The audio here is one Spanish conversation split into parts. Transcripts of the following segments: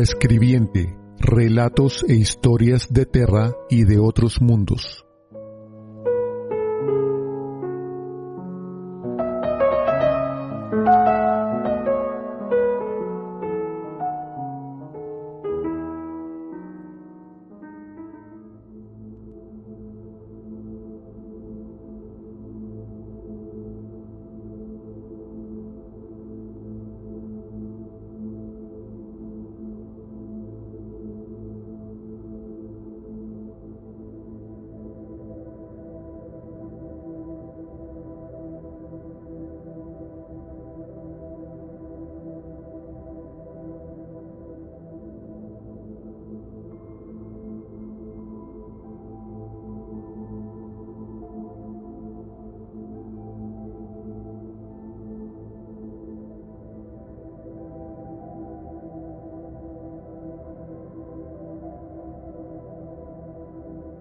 Escribiente, relatos e historias de Terra y de otros mundos.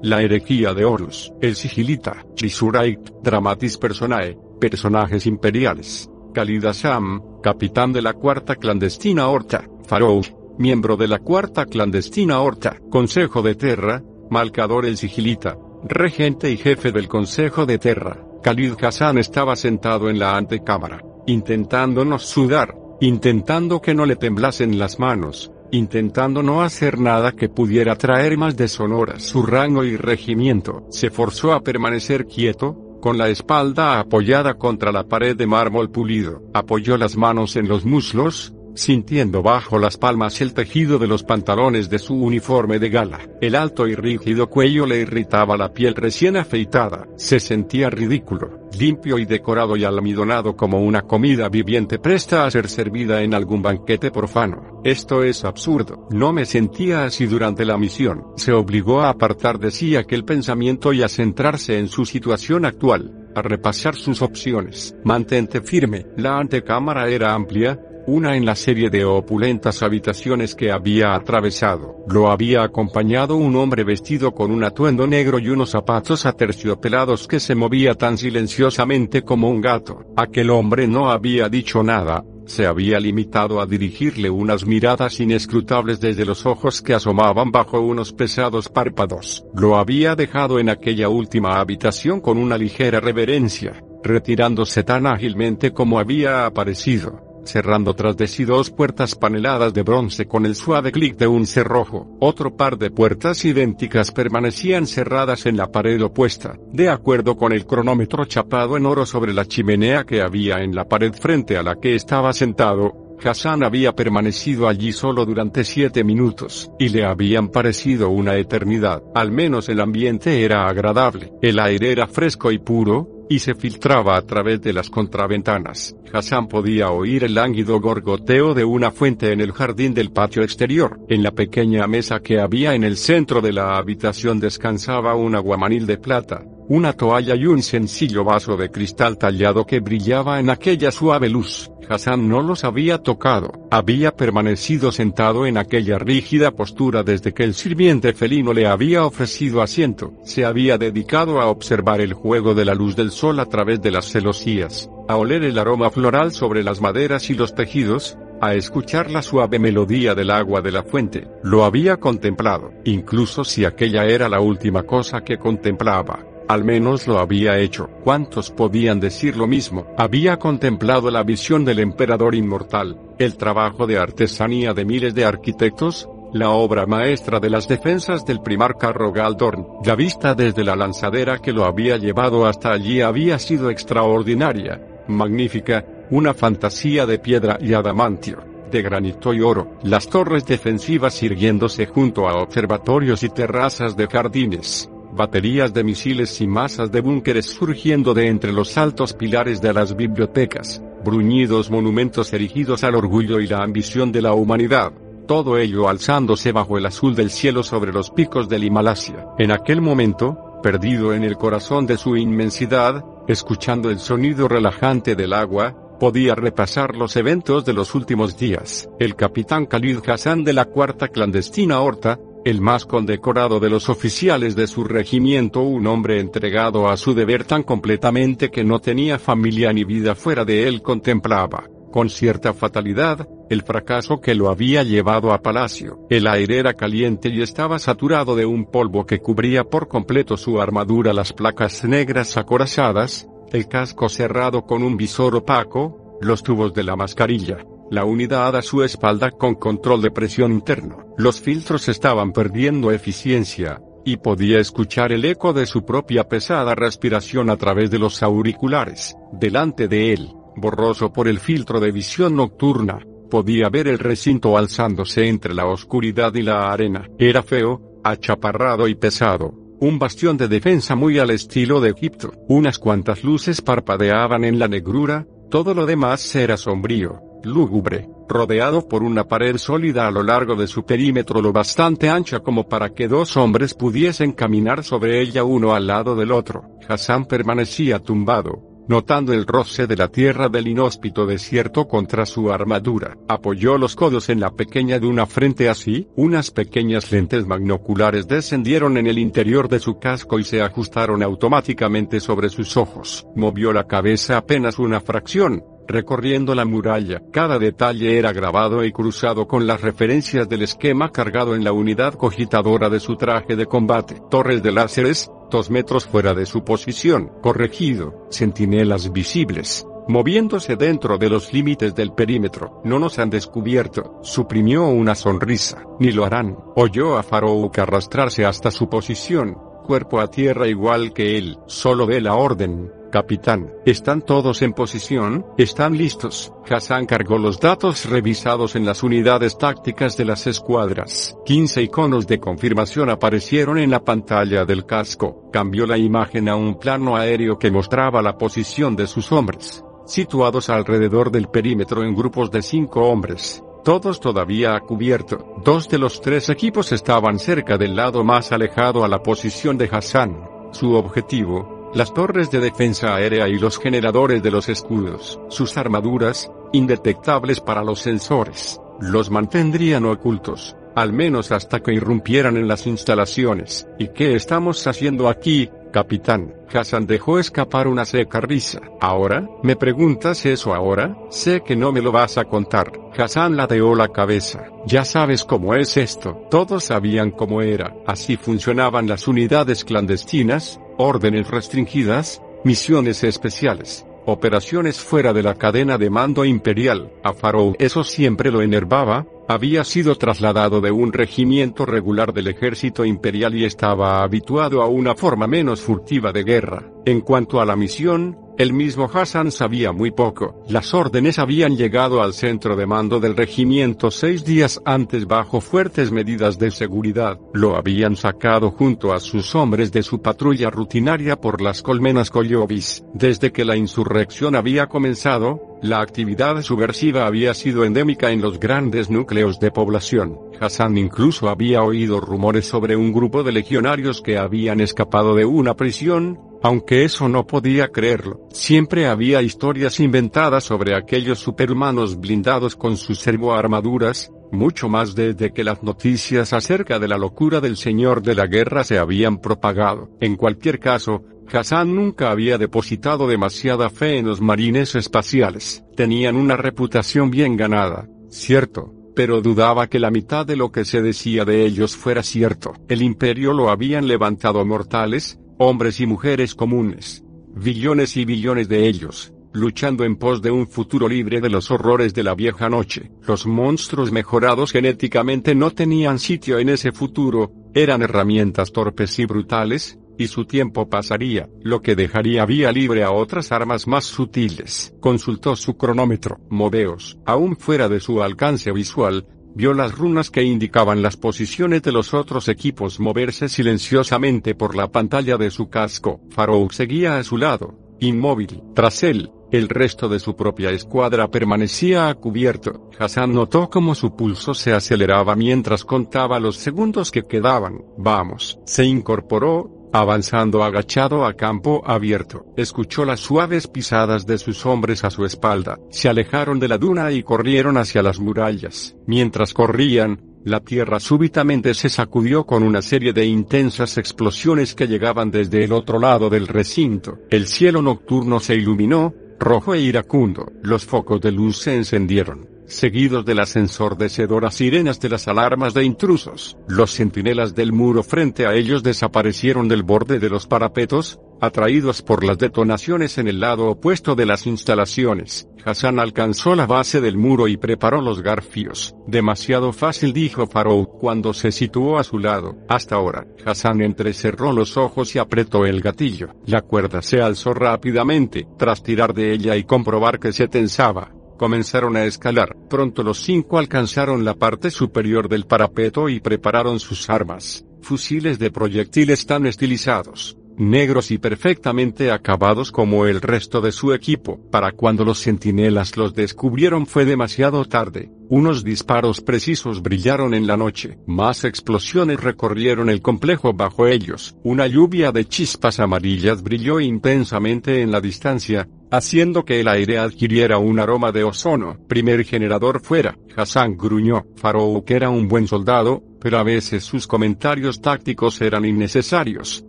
La herejía de Horus, el sigilita, Chisurait, Dramatis Personae, personajes imperiales. Khalid Sham, capitán de la cuarta clandestina Horta, Farou, miembro de la cuarta clandestina Horta, Consejo de Terra, Malcador el sigilita, regente y jefe del Consejo de Terra. Khalid Hassan estaba sentado en la antecámara, intentándonos sudar, intentando que no le temblasen las manos, intentando no hacer nada que pudiera traer más deshonor su rango y regimiento. Se forzó a permanecer quieto, con la espalda apoyada contra la pared de mármol pulido. Apoyó las manos en los muslos, sintiendo bajo las palmas el tejido de los pantalones de su uniforme de gala. El alto y rígido cuello le irritaba la piel recién afeitada. Se sentía ridículo, limpio y decorado y almidonado como una comida viviente presta a ser servida en algún banquete profano. Esto es absurdo. No me sentía así durante la misión. Se obligó a apartar de sí aquel pensamiento y a centrarse en su situación actual a repasar sus opciones. Mantente firme. La antecámara era amplia, una en la serie de opulentas habitaciones que había atravesado. Lo había acompañado un hombre vestido con un atuendo negro y unos zapatos aterciopelados que se movía tan silenciosamente como un gato. Aquel hombre no había dicho nada, se había limitado a dirigirle unas miradas inescrutables desde los ojos que asomaban bajo unos pesados párpados. Lo había dejado en aquella última habitación con una ligera reverencia, retirándose tan ágilmente como había aparecido cerrando tras de sí dos puertas paneladas de bronce con el suave clic de un cerrojo. Otro par de puertas idénticas permanecían cerradas en la pared opuesta, de acuerdo con el cronómetro chapado en oro sobre la chimenea que había en la pared frente a la que estaba sentado, Hassan había permanecido allí solo durante siete minutos, y le habían parecido una eternidad. Al menos el ambiente era agradable, el aire era fresco y puro, y se filtraba a través de las contraventanas. Hassan podía oír el lánguido gorgoteo de una fuente en el jardín del patio exterior. En la pequeña mesa que había en el centro de la habitación descansaba un aguamanil de plata, una toalla y un sencillo vaso de cristal tallado que brillaba en aquella suave luz. Hassan no los había tocado, había permanecido sentado en aquella rígida postura desde que el sirviente felino le había ofrecido asiento, se había dedicado a observar el juego de la luz del sol a través de las celosías, a oler el aroma floral sobre las maderas y los tejidos, a escuchar la suave melodía del agua de la fuente, lo había contemplado, incluso si aquella era la última cosa que contemplaba. Al menos lo había hecho. ¿Cuántos podían decir lo mismo? Había contemplado la visión del emperador inmortal, el trabajo de artesanía de miles de arquitectos, la obra maestra de las defensas del primar carro Galdorn. La vista desde la lanzadera que lo había llevado hasta allí había sido extraordinaria, magnífica, una fantasía de piedra y adamantio de granito y oro, las torres defensivas irguiéndose junto a observatorios y terrazas de jardines, baterías de misiles y masas de búnkeres surgiendo de entre los altos pilares de las bibliotecas, bruñidos monumentos erigidos al orgullo y la ambición de la humanidad, todo ello alzándose bajo el azul del cielo sobre los picos del Himalaya. En aquel momento, perdido en el corazón de su inmensidad, escuchando el sonido relajante del agua, podía repasar los eventos de los últimos días. El capitán Khalid Hassan de la cuarta clandestina Horta, el más condecorado de los oficiales de su regimiento, un hombre entregado a su deber tan completamente que no tenía familia ni vida fuera de él, contemplaba, con cierta fatalidad, el fracaso que lo había llevado a palacio. El aire era caliente y estaba saturado de un polvo que cubría por completo su armadura las placas negras acorazadas, el casco cerrado con un visor opaco, los tubos de la mascarilla, la unidad a su espalda con control de presión interno. Los filtros estaban perdiendo eficiencia, y podía escuchar el eco de su propia pesada respiración a través de los auriculares. Delante de él, borroso por el filtro de visión nocturna, podía ver el recinto alzándose entre la oscuridad y la arena. Era feo, achaparrado y pesado, un bastión de defensa muy al estilo de Egipto. Unas cuantas luces parpadeaban en la negrura, todo lo demás era sombrío, lúgubre, rodeado por una pared sólida a lo largo de su perímetro lo bastante ancha como para que dos hombres pudiesen caminar sobre ella uno al lado del otro. Hassan permanecía tumbado, notando el roce de la tierra del inhóspito desierto contra su armadura. Apoyó los codos en la pequeña de una frente así, unas pequeñas lentes magnoculares descendieron en el interior de su casco y se ajustaron automáticamente sobre sus ojos. Movió la cabeza apenas una fracción, recorriendo la muralla. Cada detalle era grabado y cruzado con las referencias del esquema cargado en la unidad cogitadora de su traje de combate. Torres de láseres, dos metros fuera de su posición. Corregido. Centinelas visibles moviéndose dentro de los límites del perímetro. No nos han descubierto, suprimió una sonrisa. Ni lo harán. Oyó a Farouk arrastrarse hasta su posición, cuerpo a tierra igual que él. Solo ve la orden. Capitán, ¿están todos en posición? ¿Están listos? Hassan cargó los datos revisados en las unidades tácticas de las escuadras. 15 iconos de confirmación aparecieron en la pantalla del casco. Cambió la imagen a un plano aéreo que mostraba la posición de sus hombres, situados alrededor del perímetro en grupos de cinco hombres. Todos todavía a cubierto. Dos de los tres equipos estaban cerca del lado más alejado a la posición de Hassan. Su objetivo, las torres de defensa aérea y los generadores de los escudos, sus armaduras, indetectables para los sensores, los mantendrían ocultos, al menos hasta que irrumpieran en las instalaciones. ¿Y qué estamos haciendo aquí, capitán? Hassan dejó escapar una seca risa. ¿Ahora? ¿Me preguntas eso ahora? Sé que no me lo vas a contar. Hassan ladeó la cabeza. Ya sabes cómo es esto. Todos sabían cómo era. Así funcionaban las unidades clandestinas, órdenes restringidas, misiones especiales, operaciones fuera de la cadena de mando imperial. A Farouk eso siempre lo enervaba, había sido trasladado de un regimiento regular del ejército imperial y estaba habituado a una forma menos furtiva de guerra. En cuanto a la misión, el mismo Hassan sabía muy poco. Las órdenes habían llegado al centro de mando del regimiento seis días antes bajo fuertes medidas de seguridad. Lo habían sacado junto a sus hombres de su patrulla rutinaria por las colmenas Coyovis. Desde que la insurrección había comenzado, la actividad subversiva había sido endémica en los grandes núcleos de población. Hassan incluso había oído rumores sobre un grupo de legionarios que habían escapado de una prisión, aunque eso no podía creerlo. Siempre había historias inventadas sobre aquellos superhumanos blindados con sus servoarmaduras, mucho más desde que las noticias acerca de la locura del señor de la guerra se habían propagado. En cualquier caso, Hassan nunca había depositado demasiada fe en los marines espaciales. Tenían una reputación bien ganada, cierto, pero dudaba que la mitad de lo que se decía de ellos fuera cierto. El imperio lo habían levantado mortales, hombres y mujeres comunes, billones y billones de ellos, luchando en pos de un futuro libre de los horrores de la vieja noche. Los monstruos mejorados genéticamente no tenían sitio en ese futuro, eran herramientas torpes y brutales, y su tiempo pasaría, lo que dejaría vía libre a otras armas más sutiles. Consultó su cronómetro. Moveos, aún fuera de su alcance visual, vio las runas que indicaban las posiciones de los otros equipos moverse silenciosamente por la pantalla de su casco. Farouk seguía a su lado, inmóvil. Tras él, el resto de su propia escuadra permanecía a cubierto. Hassan notó cómo su pulso se aceleraba mientras contaba los segundos que quedaban. Vamos. Se incorporó, Avanzando agachado a campo abierto, escuchó las suaves pisadas de sus hombres a su espalda. Se alejaron de la duna y corrieron hacia las murallas. Mientras corrían, la tierra súbitamente se sacudió con una serie de intensas explosiones que llegaban desde el otro lado del recinto. El cielo nocturno se iluminó, rojo e iracundo. Los focos de luz se encendieron, seguidos de sedoras sirenas de las alarmas de intrusos. Los centinelas del muro frente a ellos desaparecieron del borde de los parapetos, atraídos por las detonaciones en el lado opuesto de las instalaciones. Hassan alcanzó la base del muro y preparó los garfios. Demasiado fácil dijo Farouk cuando se situó a su lado. Hasta ahora, Hassan entrecerró los ojos y apretó el gatillo. La cuerda se alzó rápidamente, tras tirar de ella y comprobar que se tensaba. Comenzaron a escalar. Pronto los cinco alcanzaron la parte superior del parapeto y prepararon sus armas. Fusiles de proyectiles tan estilizados, negros y perfectamente acabados como el resto de su equipo. Para cuando los centinelas los descubrieron fue demasiado tarde. Unos disparos precisos brillaron en la noche. Más explosiones recorrieron el complejo bajo ellos. Una lluvia de chispas amarillas brilló intensamente en la distancia, haciendo que el aire adquiriera un aroma de ozono. Primer generador fuera. Hassan gruñó. Farouk era un buen soldado, pero a veces sus comentarios tácticos eran innecesarios.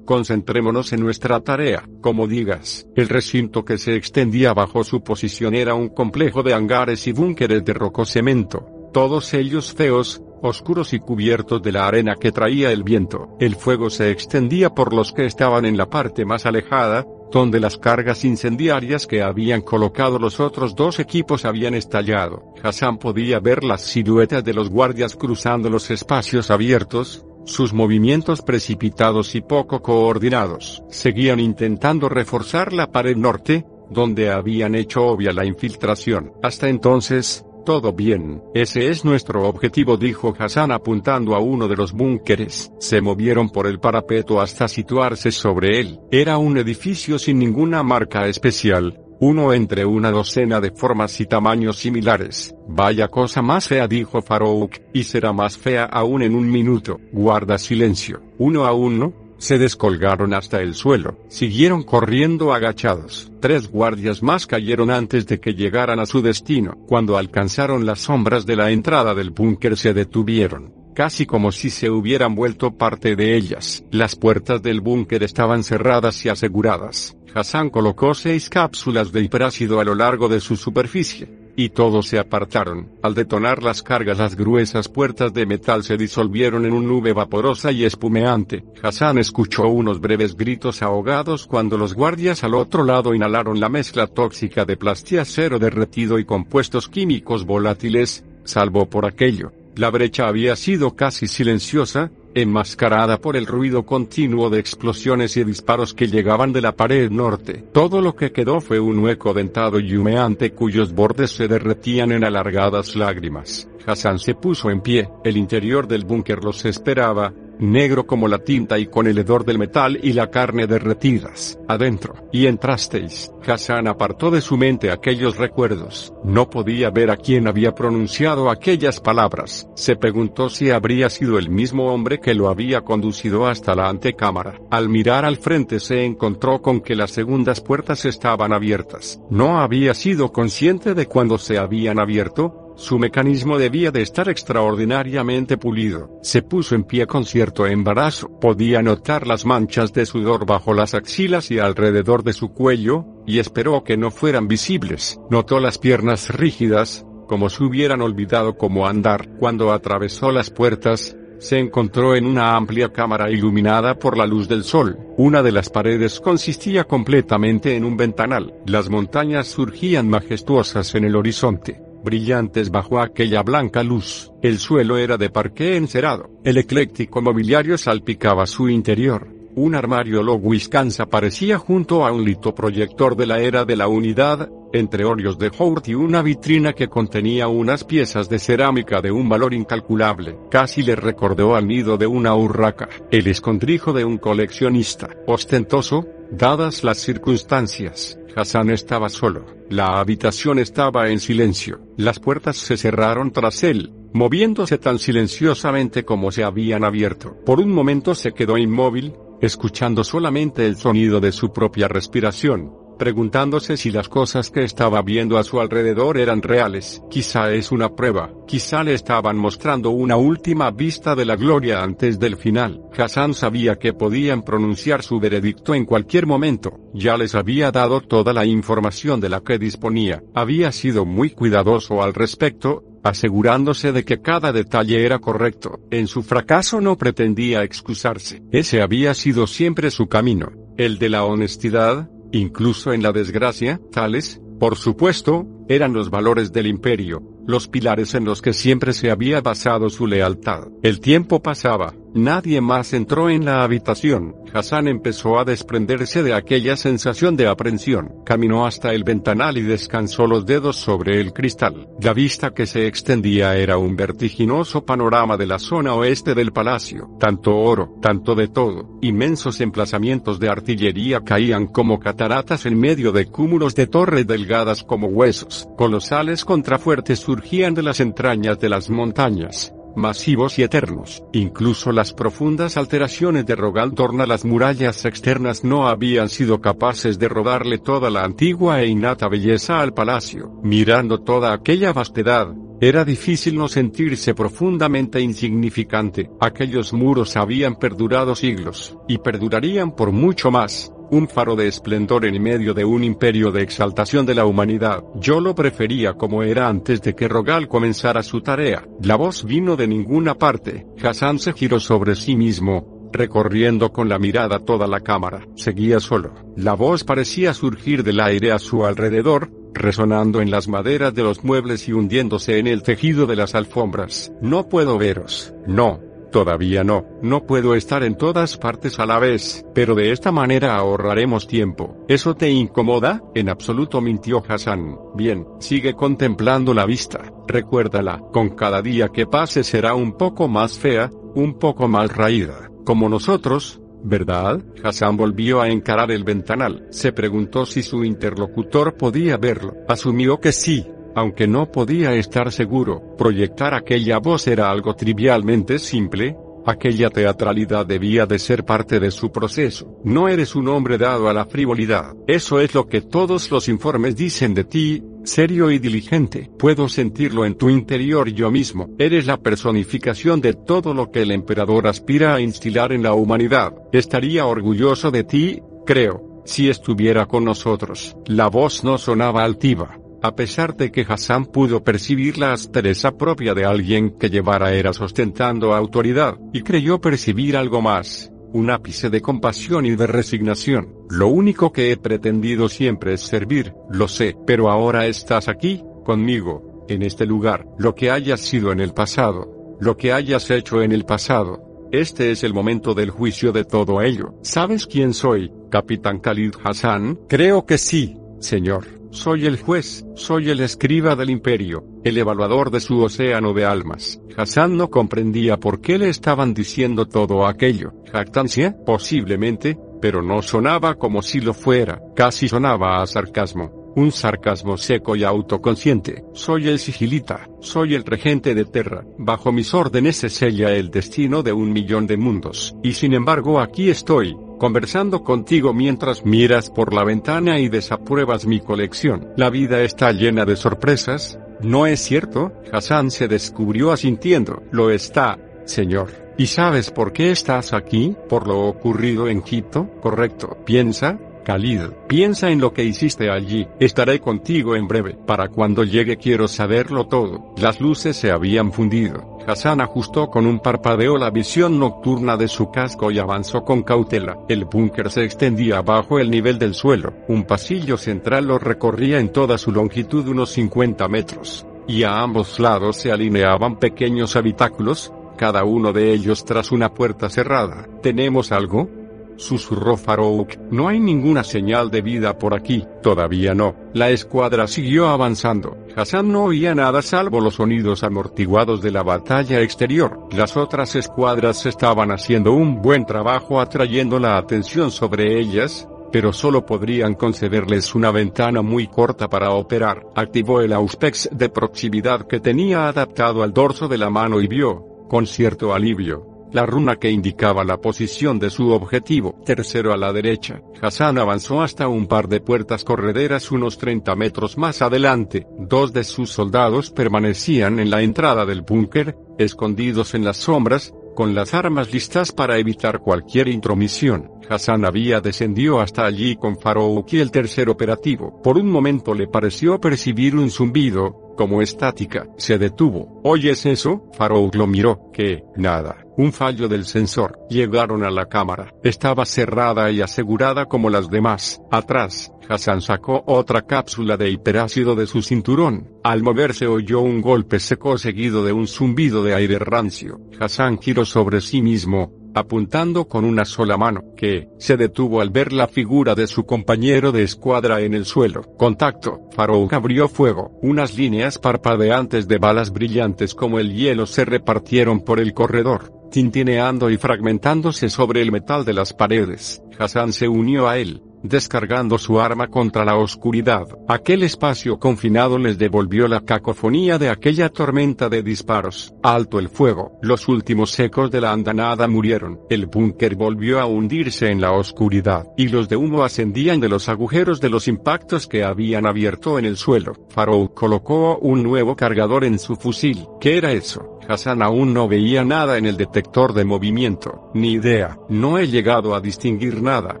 Concentrémonos en nuestra tarea, como digas. El recinto que se extendía bajo su posición era un complejo de hangares y búnkeres de rococemento, todos ellos feos, oscuros y cubiertos de la arena que traía el viento. El fuego se extendía por los que estaban en la parte más alejada, donde las cargas incendiarias que habían colocado los otros dos equipos habían estallado. Hassan podía ver las siluetas de los guardias cruzando los espacios abiertos, sus movimientos precipitados y poco coordinados. Seguían intentando reforzar la pared norte, donde habían hecho obvia la infiltración. Hasta entonces, todo bien, ese es nuestro objetivo, dijo Hassan apuntando a uno de los búnkeres. Se movieron por el parapeto hasta situarse sobre él. Era un edificio sin ninguna marca especial, uno entre una docena de formas y tamaños similares. Vaya cosa más fea, dijo Farouk, y será más fea aún en un minuto. Guarda silencio. Uno a uno, se descolgaron hasta el suelo, siguieron corriendo agachados. Tres guardias más cayeron antes de que llegaran a su destino. Cuando alcanzaron las sombras de la entrada del búnker se detuvieron, casi como si se hubieran vuelto parte de ellas. Las puertas del búnker estaban cerradas y aseguradas. Hassan colocó seis cápsulas de hiperácido a lo largo de su superficie y todos se apartaron. Al detonar las cargas las gruesas puertas de metal se disolvieron en una nube vaporosa y espumeante. Hassan escuchó unos breves gritos ahogados cuando los guardias al otro lado inhalaron la mezcla tóxica de plastiacero derretido y compuestos químicos volátiles, salvo por aquello. La brecha había sido casi silenciosa, enmascarada por el ruido continuo de explosiones y disparos que llegaban de la pared norte. Todo lo que quedó fue un hueco dentado y humeante cuyos bordes se derretían en alargadas lágrimas. Hassan se puso en pie, el interior del búnker los esperaba, negro como la tinta y con el hedor del metal y la carne derretidas. Adentro, y entrasteis. Hassan apartó de su mente aquellos recuerdos. No podía ver a quién había pronunciado aquellas palabras. Se preguntó si habría sido el mismo hombre que lo había conducido hasta la antecámara. Al mirar al frente se encontró con que las segundas puertas estaban abiertas. No había sido consciente de cuando se habían abierto, su mecanismo debía de estar extraordinariamente pulido. Se puso en pie con cierto embarazo. Podía notar las manchas de sudor bajo las axilas y alrededor de su cuello, y esperó que no fueran visibles. Notó las piernas rígidas, como si hubieran olvidado cómo andar. Cuando atravesó las puertas, se encontró en una amplia cámara iluminada por la luz del sol. Una de las paredes consistía completamente en un ventanal. Las montañas surgían majestuosas en el horizonte brillantes bajo aquella blanca luz. El suelo era de parqué encerado. El ecléctico mobiliario salpicaba su interior. Un armario Lowiscans aparecía junto a un litoproyector de la era de la unidad, entre orios de Hourt y una vitrina que contenía unas piezas de cerámica de un valor incalculable. Casi le recordó al nido de una urraca, el escondrijo de un coleccionista. Ostentoso, dadas las circunstancias, Hassan estaba solo. La habitación estaba en silencio. Las puertas se cerraron tras él, moviéndose tan silenciosamente como se habían abierto. Por un momento se quedó inmóvil, escuchando solamente el sonido de su propia respiración. Preguntándose si las cosas que estaba viendo a su alrededor eran reales. Quizá es una prueba, quizá le estaban mostrando una última vista de la gloria antes del final. Hassan sabía que podían pronunciar su veredicto en cualquier momento, ya les había dado toda la información de la que disponía, había sido muy cuidadoso al respecto, asegurándose de que cada detalle era correcto. En su fracaso no pretendía excusarse. Ese había sido siempre su camino, el de la honestidad, incluso en la desgracia, tales, por supuesto, eran los valores del imperio, los pilares en los que siempre se había basado su lealtad. El tiempo pasaba, Nadie más entró en la habitación. Hassan empezó a desprenderse de aquella sensación de aprensión. Caminó hasta el ventanal y descansó los dedos sobre el cristal. La vista que se extendía era un vertiginoso panorama de la zona oeste del palacio. Tanto oro, tanto de todo. Inmensos emplazamientos de artillería caían como cataratas en medio de cúmulos de torres delgadas como huesos. Colosales contrafuertes surgían de las entrañas de las montañas masivos y eternos. Incluso las profundas alteraciones de Rogal torna las murallas externas no habían sido capaces de rodarle toda la antigua e innata belleza al palacio. Mirando toda aquella vastedad, era difícil no sentirse profundamente insignificante. Aquellos muros habían perdurado siglos, y perdurarían por mucho más un faro de esplendor en medio de un imperio de exaltación de la humanidad. Yo lo prefería como era antes de que Rogal comenzara su tarea. La voz vino de ninguna parte. Hassan se giró sobre sí mismo, recorriendo con la mirada toda la cámara. Seguía solo. La voz parecía surgir del aire a su alrededor, resonando en las maderas de los muebles y hundiéndose en el tejido de las alfombras. No puedo veros. No, Todavía no, no puedo estar en todas partes a la vez, pero de esta manera ahorraremos tiempo. ¿Eso te incomoda? En absoluto mintió Hassan. Bien, sigue contemplando la vista. Recuérdala, con cada día que pase será un poco más fea, un poco más raída. Como nosotros, ¿verdad? Hassan volvió a encarar el ventanal. Se preguntó si su interlocutor podía verlo. Asumió que sí, aunque no podía estar seguro, proyectar aquella voz era algo trivialmente simple, aquella teatralidad debía de ser parte de su proceso. No eres un hombre dado a la frivolidad. Eso es lo que todos los informes dicen de ti, serio y diligente. Puedo sentirlo en tu interior yo mismo. Eres la personificación de todo lo que el emperador aspira a instilar en la humanidad. Estaría orgulloso de ti, creo, si estuviera con nosotros. La voz no sonaba altiva a pesar de que Hassan pudo percibir la aspereza propia de alguien que llevara eras ostentando autoridad, y creyó percibir algo más, un ápice de compasión y de resignación. Lo único que he pretendido siempre es servir, lo sé, pero ahora estás aquí, conmigo, en este lugar, lo que hayas sido en el pasado, lo que hayas hecho en el pasado. Este es el momento del juicio de todo ello. ¿Sabes quién soy, Capitán Khalid Hassan? Creo que sí, señor. Soy el juez, soy el escriba del imperio, el evaluador de su océano de almas. Hassan no comprendía por qué le estaban diciendo todo aquello. Jactancia, posiblemente, pero no sonaba como si lo fuera, casi sonaba a sarcasmo. Un sarcasmo seco y autoconsciente. Soy el sigilita, soy el regente de Terra. Bajo mis órdenes se sella el destino de un millón de mundos. Y sin embargo aquí estoy, conversando contigo mientras miras por la ventana y desapruebas mi colección. La vida está llena de sorpresas, ¿no es cierto? Hassan se descubrió asintiendo. Lo está, señor. ¿Y sabes por qué estás aquí? Por lo ocurrido en Egipto, correcto. Piensa, Khalid, piensa en lo que hiciste allí. Estaré contigo en breve. Para cuando llegue quiero saberlo todo. Las luces se habían fundido. Hassan ajustó con un parpadeo la visión nocturna de su casco y avanzó con cautela. El búnker se extendía bajo el nivel del suelo. Un pasillo central lo recorría en toda su longitud unos 50 metros. Y a ambos lados se alineaban pequeños habitáculos, cada uno de ellos tras una puerta cerrada. ¿Tenemos algo? Susurró Farouk. No hay ninguna señal de vida por aquí, todavía no. La escuadra siguió avanzando. Hassan no oía nada salvo los sonidos amortiguados de la batalla exterior. Las otras escuadras estaban haciendo un buen trabajo atrayendo la atención sobre ellas, pero solo podrían concederles una ventana muy corta para operar. Activó el Auspex de proximidad que tenía adaptado al dorso de la mano y vio, con cierto alivio, la runa que indicaba la posición de su objetivo. Tercero a la derecha, Hassan avanzó hasta un par de puertas correderas unos 30 metros más adelante. Dos de sus soldados permanecían en la entrada del búnker, escondidos en las sombras, con las armas listas para evitar cualquier intromisión. Hassan había descendido hasta allí con Farouk y el tercer operativo. Por un momento le pareció percibir un zumbido, como estática. Se detuvo. ¿Oyes eso? Farouk lo miró. Que, nada. Un fallo del sensor. Llegaron a la cámara. Estaba cerrada y asegurada como las demás. Atrás, Hassan sacó otra cápsula de hiperácido de su cinturón. Al moverse oyó un golpe seco seguido de un zumbido de aire rancio. Hassan giró sobre sí mismo, apuntando con una sola mano, que se detuvo al ver la figura de su compañero de escuadra en el suelo. Contacto. Farouk abrió fuego. Unas líneas parpadeantes de balas brillantes como el hielo se repartieron por el corredor, tintineando y fragmentándose sobre el metal de las paredes. Hassan se unió a él, descargando su arma contra la oscuridad. Aquel espacio confinado les devolvió la cacofonía de aquella tormenta de disparos. Alto el fuego. Los últimos ecos de la andanada murieron. El búnker volvió a hundirse en la oscuridad, y los de humo ascendían de los agujeros de los impactos que habían abierto en el suelo. Farouk colocó un nuevo cargador en su fusil. ¿Qué era eso? Hassan aún no veía nada en el detector de movimiento. Ni idea. No he llegado a distinguir nada.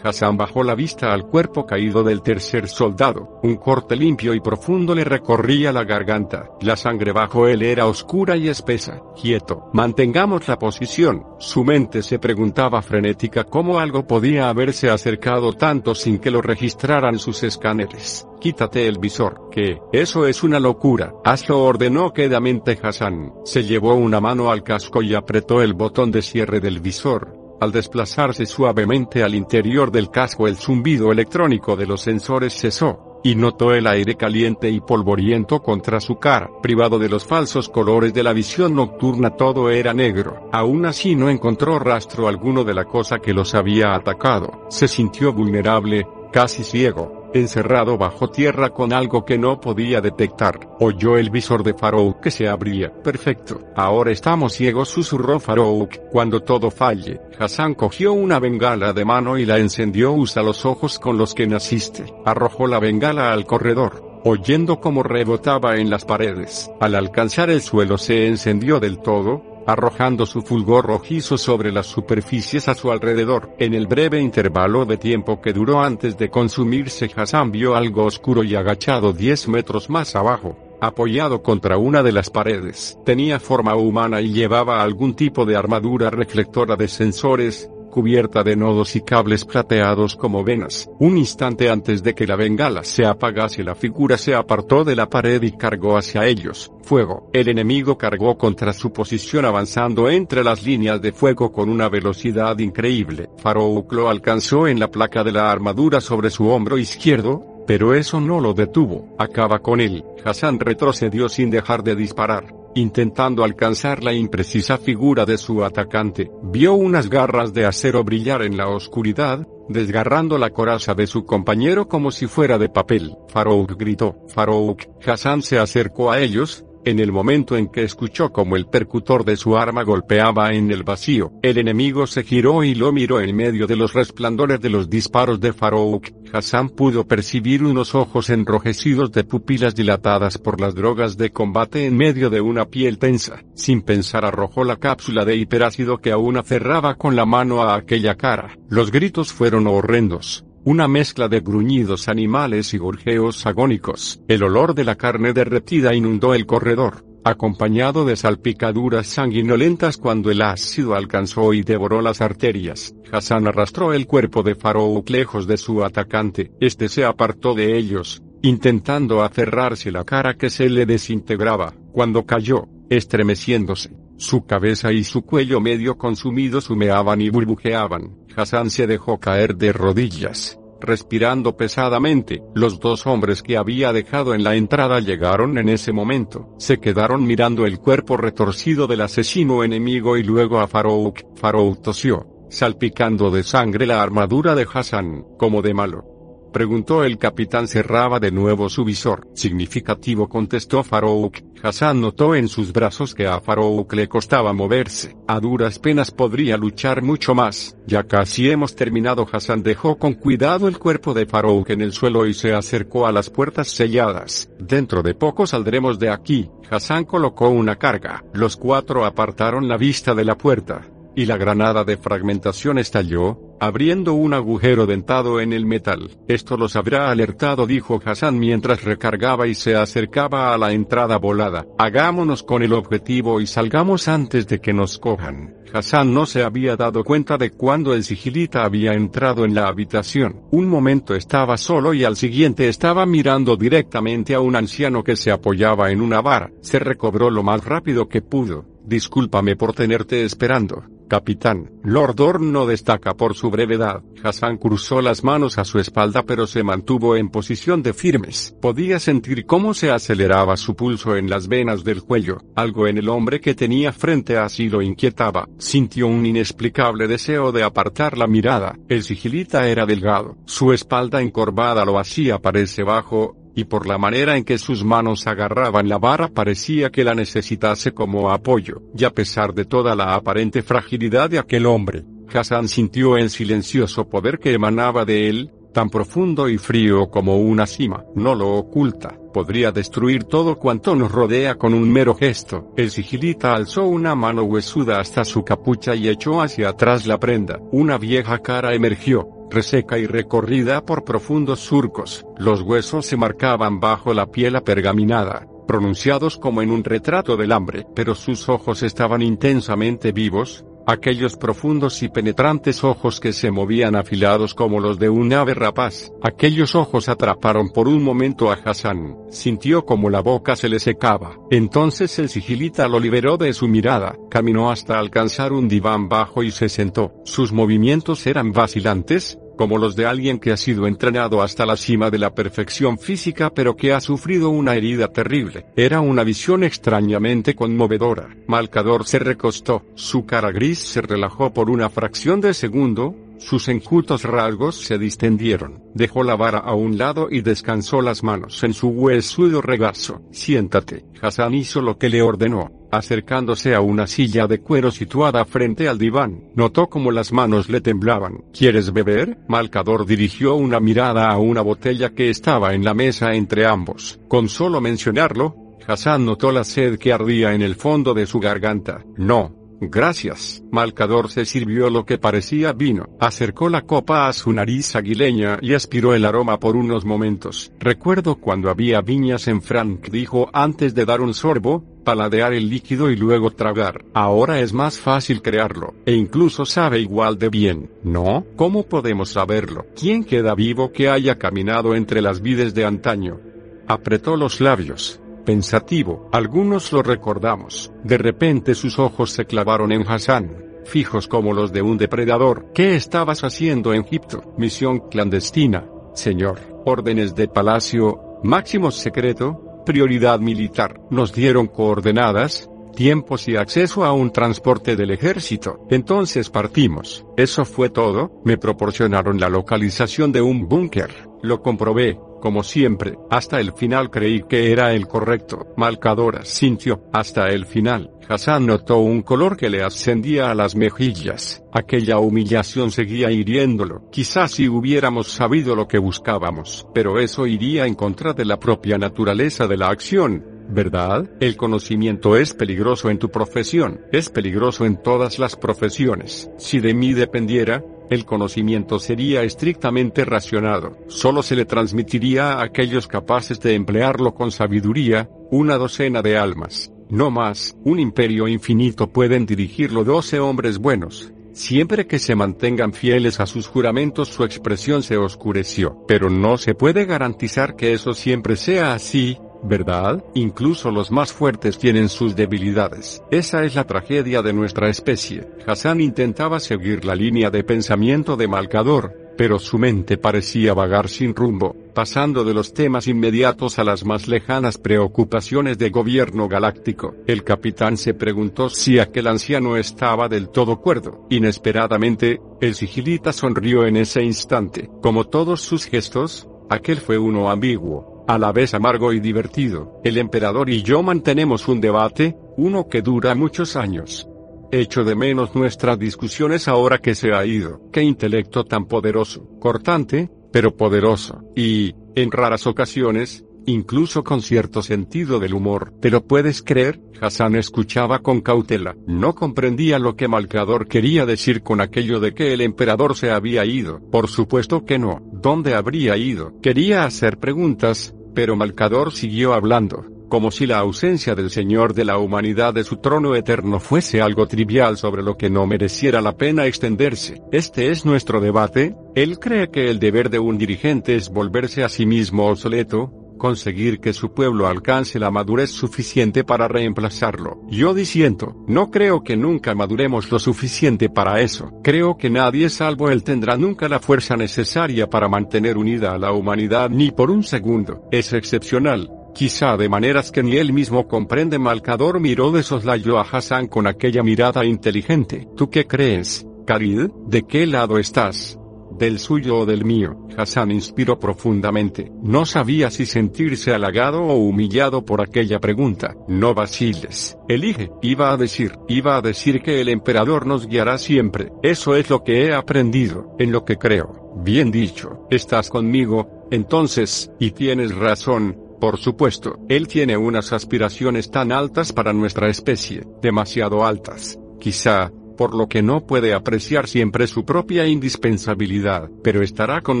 Hassan bajó la vista al cuerpo caído del tercer soldado. Un corte limpio y profundo le recorría la garganta. La sangre bajo él era oscura y espesa. Quieto. Mantengamos la posición. Su mente se preguntaba frenética cómo algo podía haberse acercado tanto sin que lo registraran sus escáneres. Quítate el visor, que, eso es una locura. Hazlo ordenó quedamente Hassan. Se llevó una mano al casco y apretó el botón de cierre del visor. Al desplazarse suavemente al interior del casco el zumbido electrónico de los sensores cesó, y notó el aire caliente y polvoriento contra su cara. Privado de los falsos colores de la visión nocturna todo era negro. Aún así no encontró rastro alguno de la cosa que los había atacado. Se sintió vulnerable, casi ciego encerrado bajo tierra con algo que no podía detectar. Oyó el visor de Farouk que se abría. Perfecto. Ahora estamos ciegos, susurró Farouk. Cuando todo falle, Hassan cogió una bengala de mano y la encendió. Usa los ojos con los que naciste. Arrojó la bengala al corredor oyendo cómo rebotaba en las paredes. Al alcanzar el suelo se encendió del todo, arrojando su fulgor rojizo sobre las superficies a su alrededor. En el breve intervalo de tiempo que duró antes de consumirse, Hassan vio algo oscuro y agachado 10 metros más abajo, apoyado contra una de las paredes. Tenía forma humana y llevaba algún tipo de armadura reflectora de sensores, cubierta de nodos y cables plateados como venas. Un instante antes de que la bengala se apagase la figura se apartó de la pared y cargó hacia ellos. Fuego. El enemigo cargó contra su posición avanzando entre las líneas de fuego con una velocidad increíble. Farouk lo alcanzó en la placa de la armadura sobre su hombro izquierdo, pero eso no lo detuvo. Acaba con él. Hassan retrocedió sin dejar de disparar intentando alcanzar la imprecisa figura de su atacante. Vio unas garras de acero brillar en la oscuridad, desgarrando la coraza de su compañero como si fuera de papel. Farouk gritó. Farouk, Hassan se acercó a ellos, en el momento en que escuchó como el percutor de su arma golpeaba en el vacío, el enemigo se giró y lo miró en medio de los resplandores de los disparos de Farouk. Hassan pudo percibir unos ojos enrojecidos de pupilas dilatadas por las drogas de combate en medio de una piel tensa. Sin pensar arrojó la cápsula de hiperácido que aún aferraba con la mano a aquella cara. Los gritos fueron horrendos una mezcla de gruñidos animales y gorjeos agónicos. El olor de la carne derretida inundó el corredor, acompañado de salpicaduras sanguinolentas cuando el ácido alcanzó y devoró las arterias. Hassan arrastró el cuerpo de Farouk lejos de su atacante. Este se apartó de ellos, intentando aferrarse la cara que se le desintegraba, cuando cayó, estremeciéndose. Su cabeza y su cuello medio consumidos humeaban y burbujeaban. Hassan se dejó caer de rodillas, respirando pesadamente. Los dos hombres que había dejado en la entrada llegaron en ese momento. Se quedaron mirando el cuerpo retorcido del asesino enemigo y luego a Farouk. Farouk tosió, salpicando de sangre la armadura de Hassan, como de malo. Preguntó el capitán cerraba de nuevo su visor. Significativo contestó Farouk. Hassan notó en sus brazos que a Farouk le costaba moverse. A duras penas podría luchar mucho más. Ya casi hemos terminado. Hassan dejó con cuidado el cuerpo de Farouk en el suelo y se acercó a las puertas selladas. Dentro de poco saldremos de aquí. Hassan colocó una carga. Los cuatro apartaron la vista de la puerta y la granada de fragmentación estalló, abriendo un agujero dentado en el metal. Esto los habrá alertado, dijo Hassan mientras recargaba y se acercaba a la entrada volada. Hagámonos con el objetivo y salgamos antes de que nos cojan. Hassan no se había dado cuenta de cuando el sigilita había entrado en la habitación. Un momento estaba solo y al siguiente estaba mirando directamente a un anciano que se apoyaba en una vara. Se recobró lo más rápido que pudo. Discúlpame por tenerte esperando. Capitán, Lord Orn no destaca por su brevedad. Hassan cruzó las manos a su espalda pero se mantuvo en posición de firmes. Podía sentir cómo se aceleraba su pulso en las venas del cuello. Algo en el hombre que tenía frente a sí lo inquietaba. Sintió un inexplicable deseo de apartar la mirada. El sigilita era delgado. Su espalda encorvada lo hacía parecer bajo, y por la manera en que sus manos agarraban la vara parecía que la necesitase como apoyo, y a pesar de toda la aparente fragilidad de aquel hombre, Hassan sintió el silencioso poder que emanaba de él, tan profundo y frío como una cima, no lo oculta, podría destruir todo cuanto nos rodea con un mero gesto. El sigilita alzó una mano huesuda hasta su capucha y echó hacia atrás la prenda. Una vieja cara emergió, reseca y recorrida por profundos surcos. Los huesos se marcaban bajo la piel apergaminada, pronunciados como en un retrato del hambre, pero sus ojos estaban intensamente vivos, Aquellos profundos y penetrantes ojos que se movían afilados como los de un ave rapaz. Aquellos ojos atraparon por un momento a Hassan. Sintió como la boca se le secaba. Entonces el sigilita lo liberó de su mirada. Caminó hasta alcanzar un diván bajo y se sentó. Sus movimientos eran vacilantes, como los de alguien que ha sido entrenado hasta la cima de la perfección física pero que ha sufrido una herida terrible. Era una visión extrañamente conmovedora. Malcador se recostó, su cara gris se relajó por una fracción de segundo, sus enjutos rasgos se distendieron. Dejó la vara a un lado y descansó las manos en su huesudo regazo. Siéntate. Hassan hizo lo que le ordenó. Acercándose a una silla de cuero situada frente al diván, notó como las manos le temblaban. ¿Quieres beber? Malcador dirigió una mirada a una botella que estaba en la mesa entre ambos. Con solo mencionarlo, Hassan notó la sed que ardía en el fondo de su garganta. No, Gracias. Malcador se sirvió lo que parecía vino, acercó la copa a su nariz aguileña y aspiró el aroma por unos momentos. Recuerdo cuando había viñas en Frank, dijo antes de dar un sorbo, paladear el líquido y luego tragar. Ahora es más fácil crearlo, e incluso sabe igual de bien, ¿no? ¿Cómo podemos saberlo? ¿Quién queda vivo que haya caminado entre las vides de antaño? Apretó los labios pensativo. Algunos lo recordamos. De repente sus ojos se clavaron en Hassan, fijos como los de un depredador. ¿Qué estabas haciendo en Egipto? Misión clandestina, señor. Órdenes de palacio, máximo secreto, prioridad militar. Nos dieron coordenadas, tiempos y acceso a un transporte del ejército. Entonces partimos. Eso fue todo. Me proporcionaron la localización de un búnker. Lo comprobé, como siempre, hasta el final creí que era el correcto. Malcadora sintió, hasta el final. Hassan notó un color que le ascendía a las mejillas. Aquella humillación seguía hiriéndolo. Quizás si hubiéramos sabido lo que buscábamos, pero eso iría en contra de la propia naturaleza de la acción. ¿Verdad? El conocimiento es peligroso en tu profesión, es peligroso en todas las profesiones. Si de mí dependiera, el conocimiento sería estrictamente racionado, solo se le transmitiría a aquellos capaces de emplearlo con sabiduría, una docena de almas, no más, un imperio infinito pueden dirigirlo doce hombres buenos. Siempre que se mantengan fieles a sus juramentos su expresión se oscureció, pero no se puede garantizar que eso siempre sea así, ¿verdad? Incluso los más fuertes tienen sus debilidades. Esa es la tragedia de nuestra especie. Hassan intentaba seguir la línea de pensamiento de Malcador, pero su mente parecía vagar sin rumbo, pasando de los temas inmediatos a las más lejanas preocupaciones de gobierno galáctico. El capitán se preguntó si aquel anciano estaba del todo cuerdo. Inesperadamente, el sigilita sonrió en ese instante. Como todos sus gestos, aquel fue uno ambiguo, a la vez amargo y divertido. El emperador y yo mantenemos un debate, uno que dura muchos años. Echo de menos nuestras discusiones ahora que se ha ido. Qué intelecto tan poderoso, cortante, pero poderoso, y, en raras ocasiones, incluso con cierto sentido del humor. ¿Te lo puedes creer? Hassan escuchaba con cautela. No comprendía lo que Malcador quería decir con aquello de que el emperador se había ido. Por supuesto que no. ¿Dónde habría ido? Quería hacer preguntas, pero Malcador siguió hablando como si la ausencia del Señor de la humanidad de su trono eterno fuese algo trivial sobre lo que no mereciera la pena extenderse. Este es nuestro debate, él cree que el deber de un dirigente es volverse a sí mismo obsoleto, conseguir que su pueblo alcance la madurez suficiente para reemplazarlo. Yo diciendo, no creo que nunca maduremos lo suficiente para eso. Creo que nadie salvo él tendrá nunca la fuerza necesaria para mantener unida a la humanidad ni por un segundo. Es excepcional, Quizá de maneras que ni él mismo comprende. Malcador miró de soslayo a Hassan con aquella mirada inteligente. ¿Tú qué crees, Karid? ¿De qué lado estás? ¿Del suyo o del mío? Hassan inspiró profundamente. No sabía si sentirse halagado o humillado por aquella pregunta. No vaciles. Elige. Iba a decir, iba a decir que el emperador nos guiará siempre. Eso es lo que he aprendido, en lo que creo. Bien dicho. ¿Estás conmigo? Entonces, y tienes razón, por supuesto, él tiene unas aspiraciones tan altas para nuestra especie, demasiado altas, quizá, por lo que no puede apreciar siempre su propia indispensabilidad, pero estará con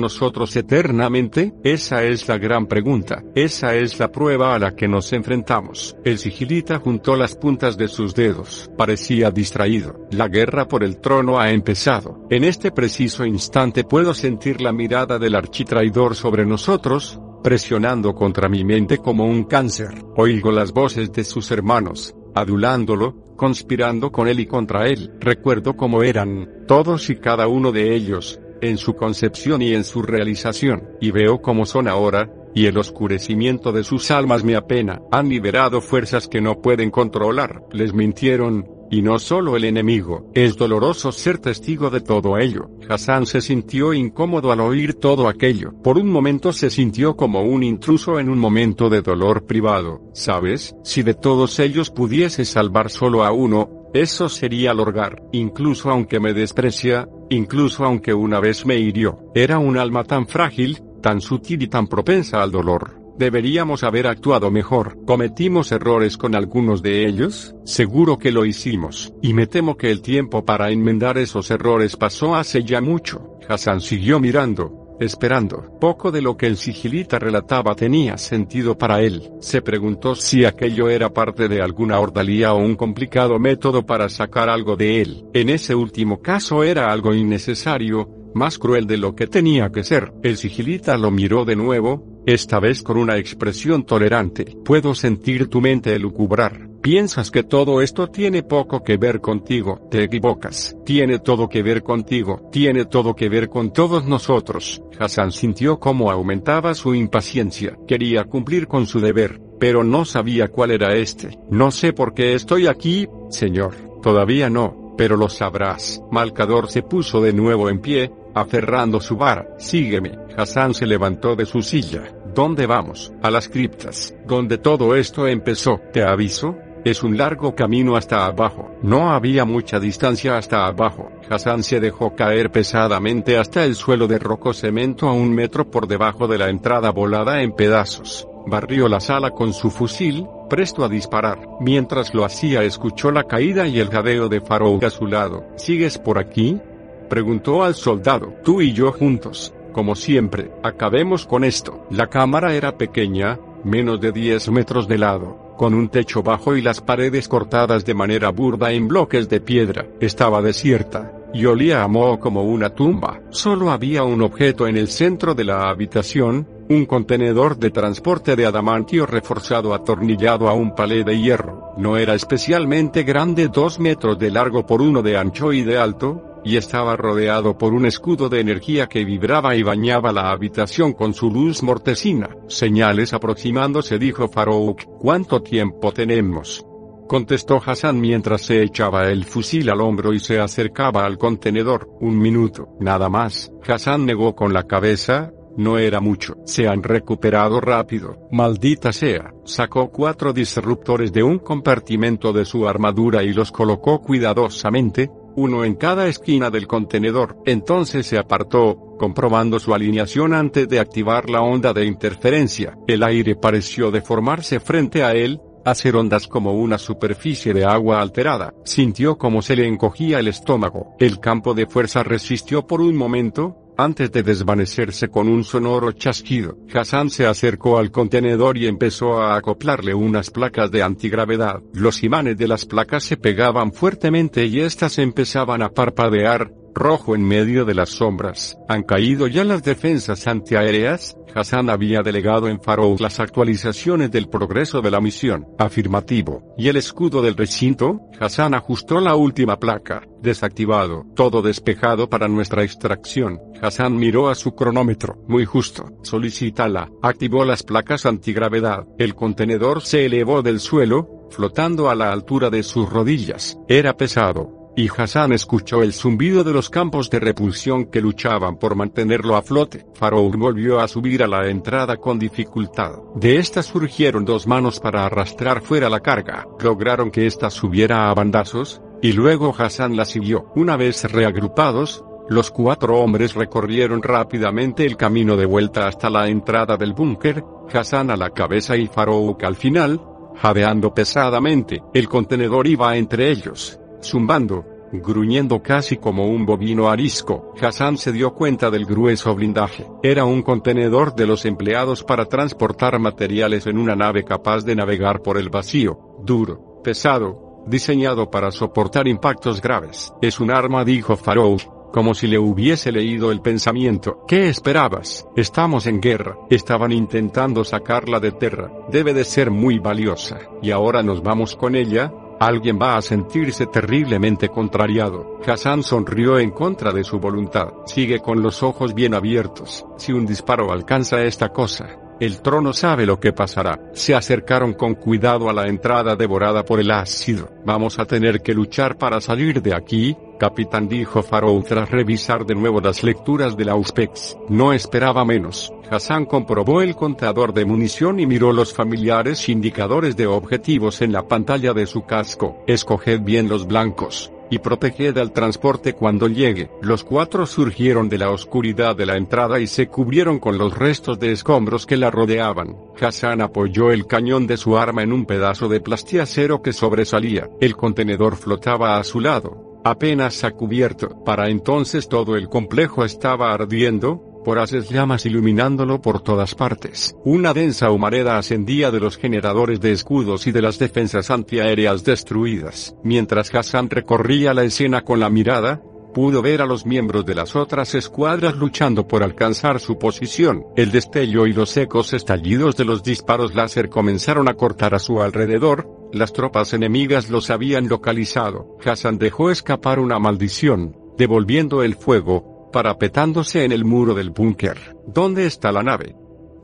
nosotros eternamente, esa es la gran pregunta, esa es la prueba a la que nos enfrentamos. El sigilita juntó las puntas de sus dedos, parecía distraído, la guerra por el trono ha empezado, en este preciso instante puedo sentir la mirada del architraidor sobre nosotros, presionando contra mi mente como un cáncer. Oigo las voces de sus hermanos, adulándolo, conspirando con él y contra él. Recuerdo cómo eran, todos y cada uno de ellos, en su concepción y en su realización, y veo cómo son ahora, y el oscurecimiento de sus almas me apena. Han liberado fuerzas que no pueden controlar. Les mintieron, y no solo el enemigo. Es doloroso ser testigo de todo ello. Hassan se sintió incómodo al oír todo aquello. Por un momento se sintió como un intruso en un momento de dolor privado. ¿Sabes? Si de todos ellos pudiese salvar solo a uno, eso sería lograr. Incluso aunque me desprecia, incluso aunque una vez me hirió. Era un alma tan frágil, tan sutil y tan propensa al dolor. Deberíamos haber actuado mejor. ¿Cometimos errores con algunos de ellos? Seguro que lo hicimos. Y me temo que el tiempo para enmendar esos errores pasó hace ya mucho. Hassan siguió mirando, esperando. Poco de lo que el sigilita relataba tenía sentido para él. Se preguntó si aquello era parte de alguna ordalía o un complicado método para sacar algo de él. En ese último caso era algo innecesario, más cruel de lo que tenía que ser. El sigilita lo miró de nuevo, esta vez con una expresión tolerante. Puedo sentir tu mente elucubrar. Piensas que todo esto tiene poco que ver contigo, te equivocas. Tiene todo que ver contigo, tiene todo que ver con todos nosotros. Hassan sintió cómo aumentaba su impaciencia. Quería cumplir con su deber, pero no sabía cuál era este. No sé por qué estoy aquí, señor. Todavía no, pero lo sabrás. Malcador se puso de nuevo en pie, aferrando su vara. Sígueme. Hassan se levantó de su silla. ¿Dónde vamos? A las criptas, donde todo esto empezó. Te aviso, es un largo camino hasta abajo. No había mucha distancia hasta abajo. Hassan se dejó caer pesadamente hasta el suelo de roco cemento a un metro por debajo de la entrada volada en pedazos. Barrió la sala con su fusil, presto a disparar. Mientras lo hacía escuchó la caída y el jadeo de Farouk a su lado. ¿Sigues por aquí? Preguntó al soldado. Tú y yo juntos. Como siempre, acabemos con esto. La cámara era pequeña, menos de 10 metros de lado, con un techo bajo y las paredes cortadas de manera burda en bloques de piedra. Estaba desierta, y olía a moho como una tumba. Solo había un objeto en el centro de la habitación, un contenedor de transporte de adamantio reforzado atornillado a un palé de hierro. No era especialmente grande, dos metros de largo por uno de ancho y de alto, y estaba rodeado por un escudo de energía que vibraba y bañaba la habitación con su luz mortecina. Señales aproximándose dijo Farouk, ¿cuánto tiempo tenemos? Contestó Hassan mientras se echaba el fusil al hombro y se acercaba al contenedor. Un minuto, nada más. Hassan negó con la cabeza, no era mucho. Se han recuperado rápido. Maldita sea. Sacó cuatro disruptores de un compartimento de su armadura y los colocó cuidadosamente, uno en cada esquina del contenedor. Entonces se apartó, comprobando su alineación antes de activar la onda de interferencia. El aire pareció deformarse frente a él, hacer ondas como una superficie de agua alterada. Sintió como se le encogía el estómago. El campo de fuerza resistió por un momento, antes de desvanecerse con un sonoro chasquido, Hassan se acercó al contenedor y empezó a acoplarle unas placas de antigravedad. Los imanes de las placas se pegaban fuertemente y éstas empezaban a parpadear, rojo en medio de las sombras. ¿Han caído ya las defensas antiaéreas? Hassan había delegado en Farouk las actualizaciones del progreso de la misión. Afirmativo. ¿Y el escudo del recinto? Hassan ajustó la última placa. Desactivado. Todo despejado para nuestra extracción. Hassan miró a su cronómetro. Muy justo. Solicítala. Activó las placas antigravedad. El contenedor se elevó del suelo, flotando a la altura de sus rodillas. Era pesado y Hassan escuchó el zumbido de los campos de repulsión que luchaban por mantenerlo a flote. Farouk volvió a subir a la entrada con dificultad. De esta surgieron dos manos para arrastrar fuera la carga. Lograron que ésta subiera a bandazos, y luego Hassan la siguió. Una vez reagrupados, los cuatro hombres recorrieron rápidamente el camino de vuelta hasta la entrada del búnker, Hassan a la cabeza y Farouk al final, jadeando pesadamente. El contenedor iba entre ellos zumbando, gruñendo casi como un bovino arisco. Hassan se dio cuenta del grueso blindaje. Era un contenedor de los empleados para transportar materiales en una nave capaz de navegar por el vacío, duro, pesado, diseñado para soportar impactos graves. Es un arma, dijo Farouk, como si le hubiese leído el pensamiento. ¿Qué esperabas? Estamos en guerra. Estaban intentando sacarla de Terra. Debe de ser muy valiosa. Y ahora nos vamos con ella, Alguien va a sentirse terriblemente contrariado. Hassan sonrió en contra de su voluntad. Sigue con los ojos bien abiertos. Si un disparo alcanza esta cosa, el trono sabe lo que pasará. Se acercaron con cuidado a la entrada devorada por el ácido. Vamos a tener que luchar para salir de aquí, capitán dijo Farou tras revisar de nuevo las lecturas de la Auspex. No esperaba menos. Hassan comprobó el contador de munición y miró los familiares indicadores de objetivos en la pantalla de su casco. Escoged bien los blancos y proteged al transporte cuando llegue. Los cuatro surgieron de la oscuridad de la entrada y se cubrieron con los restos de escombros que la rodeaban. Hassan apoyó el cañón de su arma en un pedazo de plastiacero que sobresalía. El contenedor flotaba a su lado, apenas a cubierto. Para entonces todo el complejo estaba ardiendo, por haces llamas iluminándolo por todas partes. Una densa humareda ascendía de los generadores de escudos y de las defensas antiaéreas destruidas. Mientras Hassan recorría la escena con la mirada, pudo ver a los miembros de las otras escuadras luchando por alcanzar su posición. El destello y los secos estallidos de los disparos láser comenzaron a cortar a su alrededor, las tropas enemigas los habían localizado. Hassan dejó escapar una maldición, devolviendo el fuego, parapetándose en el muro del búnker. ¿Dónde está la nave?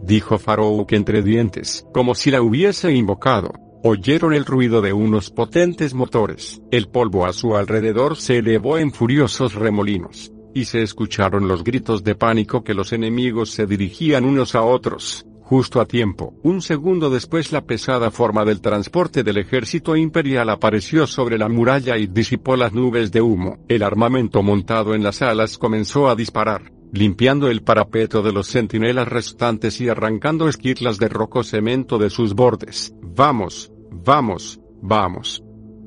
Dijo Farouk entre dientes, como si la hubiese invocado. Oyeron el ruido de unos potentes motores. El polvo a su alrededor se elevó en furiosos remolinos, y se escucharon los gritos de pánico que los enemigos se dirigían unos a otros. Justo a tiempo, un segundo después la pesada forma del transporte del ejército imperial apareció sobre la muralla y disipó las nubes de humo. El armamento montado en las alas comenzó a disparar, limpiando el parapeto de los centinelas restantes y arrancando esquirlas de roco cemento de sus bordes. Vamos, vamos, vamos